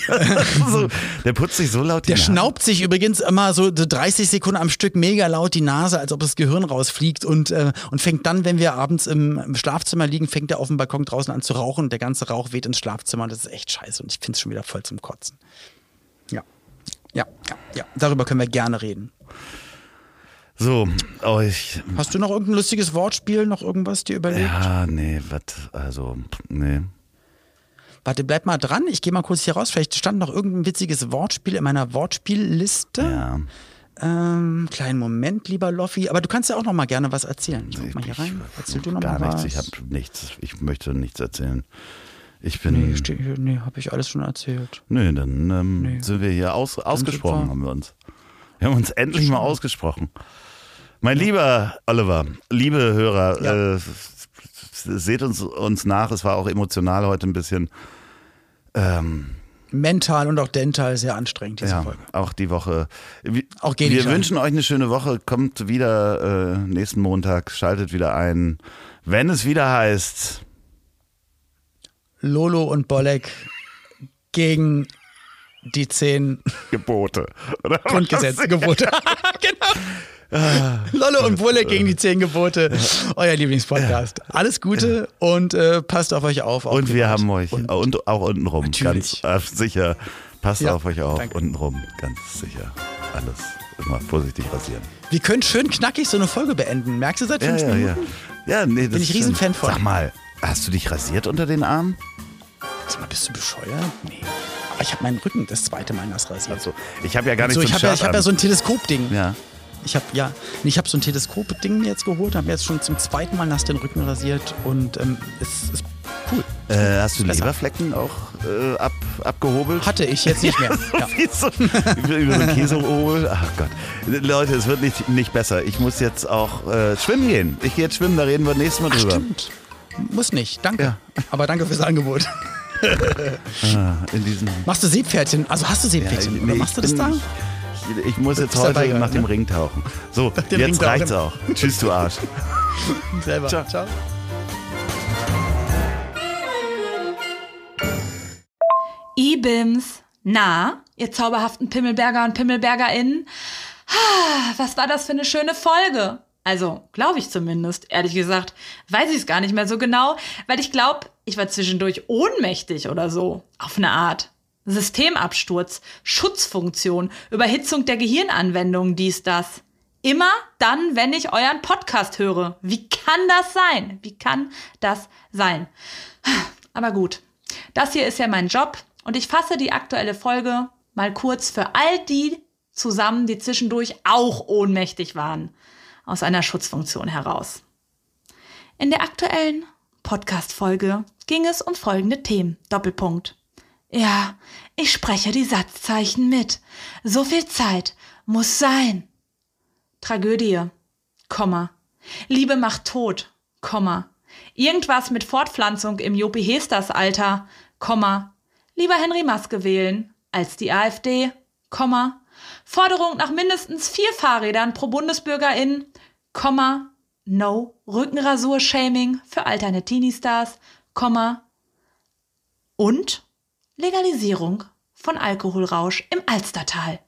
So, der putzt sich so laut die der Nase. schnaubt sich übrigens immer so 30 Sekunden am Stück mega laut die Nase als ob das Gehirn rausfliegt und äh, und fängt dann wenn wir abends im, im Schlafzimmer liegen fängt er auf dem Balkon draußen an zu rauchen. Und der ganze Rauch weht ins Schlafzimmer. Und das ist echt scheiße und ich finde es schon wieder voll zum Kotzen. Ja. Ja ja ja. Darüber können wir gerne reden So, oh, ich, hast du noch irgendein lustiges Wortspiel noch irgendwas dir überlegt ja, nee, was, also, nee. Warte, bleib mal dran. Ich gehe mal kurz hier raus. Vielleicht stand noch irgendein witziges Wortspiel in meiner Wortspielliste. Ja, Ähm, kleinen Moment, lieber Loffi. Aber du kannst ja auch noch mal gerne was erzählen. Ich guck mal hier rein. Erzähl du noch gar mal nichts, was. ich habe nichts, ich möchte nichts erzählen. Ich bin, Nee, nee habe ich alles schon erzählt. nö, dann ähm, Nee. sind wir hier aus, ausgesprochen, haben wir uns. Wir haben uns endlich mal ausgesprochen. Mein lieber Oliver, liebe Hörer, Ja. äh, seht uns, uns nach, es war auch emotional heute ein bisschen. Ähm, Mental und auch dental sehr anstrengend, diese ja, Folge. auch die Woche. Wir, Auch geh wir wünschen euch eine schöne Woche. Kommt wieder äh, nächsten Montag, schaltet wieder ein. Wenn es wieder heißt, Lolo und Bolek gegen die zehn Gebote. Oder *laughs* was? Grundgesetzgebote. *laughs* *laughs* genau. Lolo und Bolek gegen die zehn Gebote. Euer Lieblingspodcast. Alles Gute und äh, passt auf euch auf. Und wir haben euch Und und, auch untenrum, Natürlich. ganz äh, sicher. Passt Ja, auf euch auf, danke. untenrum, ganz sicher. Alles immer vorsichtig rasieren. Wir können schön knackig so eine Folge beenden. Merkst du seit Ja, fünf ja, ja. Minuten? Ja, nee, das Bin ich Riesenfan von. Sag mal, hast du dich rasiert unter den Armen? Sag mal, bist du bescheuert? Nee. Aber ich habe meinen Rücken das zweite Mal nass rasiert. Also, ich habe ja gar nicht so, so, ich ein habe ja, hab ja so ein Teleskopding. ja. Ich habe ja, ich habe so ein Teleskopding mir jetzt geholt, habe mir jetzt schon zum zweiten Mal nass den Rücken rasiert und ähm, es ist cool. Äh, hast du besser. Leberflecken auch äh, ab, abgehobelt? Hatte ich jetzt nicht mehr. *laughs* ja. Wie so, über, über so einen Käsehobel. Ach Gott. Leute, es wird nicht, nicht besser. Ich muss jetzt auch äh, schwimmen gehen. Ich gehe jetzt schwimmen, da reden wir nächstes Mal Ach, drüber. stimmt. Muss nicht, danke. Ja. Aber danke fürs Angebot. Ah, in diesem Machst du Seepferdchen? Also hast du Seepferdchen? nee, oder ich machst du das da? Ich, ich muss jetzt heute dabei nach gerade, dem ne? Ring tauchen. So, jetzt Ring tauchen. reicht's auch. Tschüss, du Arsch. *laughs* Selber. Ciao. Ciao. Ibims. Na, ihr zauberhaften Pimmelberger und PimmelbergerInnen? Was war das für eine schöne Folge? Also, glaube ich zumindest. Ehrlich gesagt, weiß ich es gar nicht mehr so genau, weil ich glaube, ich war zwischendurch ohnmächtig oder so. Auf eine Art. Systemabsturz, Schutzfunktion, Überhitzung der Gehirnanwendung, dies, das. Immer dann, wenn ich euren Podcast höre. Wie kann das sein? Wie kann das sein? Aber gut, das hier ist ja mein Job und ich fasse die aktuelle Folge mal kurz für all die zusammen, die zwischendurch auch ohnmächtig waren, aus einer Schutzfunktion heraus. In der aktuellen Podcast-Folge ging es um folgende Themen. Doppelpunkt. Ja, ich spreche die Satzzeichen mit. So viel Zeit muss sein. Tragödie, Komma. Liebe macht tot, Komma. Irgendwas mit Fortpflanzung im Jopi Hesters Alter, Komma. Lieber Henry Maske wählen als die AfD, Komma. Forderung nach mindestens vier Fahrrädern pro Bundesbürgerin, Komma. No Rückenrasur-Shaming für alterne Teenie-Stars, Komma und Legalisierung von Alkoholrausch im Alstertal.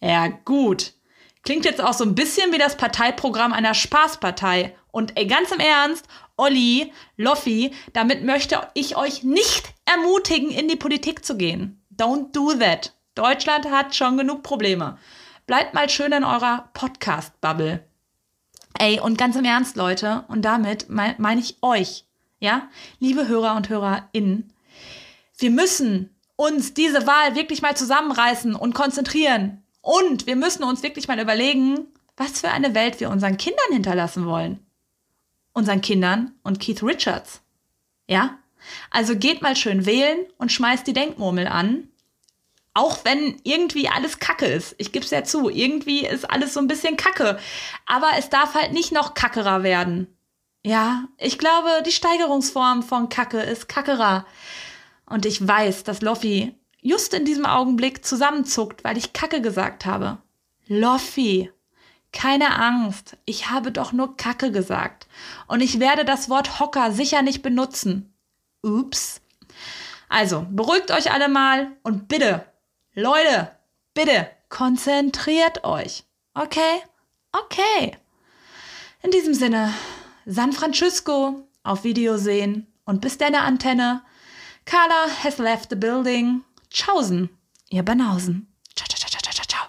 Ja, gut. Klingt jetzt auch so ein bisschen wie das Parteiprogramm einer Spaßpartei. Und ey, ganz im Ernst, Olli, Loffi, damit möchte ich euch nicht ermutigen, in die Politik zu gehen. Don't do that. Deutschland hat schon genug Probleme. Bleibt mal schön in eurer Podcast-Bubble. Ey, und ganz im Ernst, Leute, und damit meine ich euch, ja, liebe Hörer und HörerInnen, wir müssen uns diese Wahl wirklich mal zusammenreißen und konzentrieren. Und wir müssen uns wirklich mal überlegen, was für eine Welt wir unseren Kindern hinterlassen wollen. Unseren Kindern und Keith Richards. Ja? Also geht mal schön wählen und schmeißt die Denkmurmel an. Auch wenn irgendwie alles Kacke ist. Ich gebe es ja zu. Irgendwie ist alles so ein bisschen Kacke. Aber es darf halt nicht noch kackerer werden. Ja, ich glaube, die Steigerungsform von Kacke ist kackerer. Und ich weiß, dass Loffi just in diesem Augenblick zusammenzuckt, weil ich Kacke gesagt habe. Loffi, keine Angst, ich habe doch nur Kacke gesagt. Und ich werde das Wort Hocker sicher nicht benutzen. Ups. Also, beruhigt euch alle mal und bitte, Leute, bitte, konzentriert euch. Okay? Okay. In diesem Sinne, San Francisco auf Video sehen und bis deine Antenne. Carla has left the building. Tschaußen, ihr Banausen. Ciao, ciao, ciao, ciao, ciao.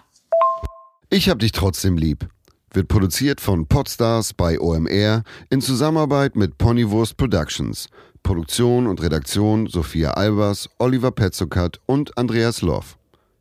Ich hab dich trotzdem lieb. Wird produziert von Podstars bei OMR in Zusammenarbeit mit Ponywurst Productions. Produktion und Redaktion Sophia Albers, Oliver Petzokat und Andreas Loff.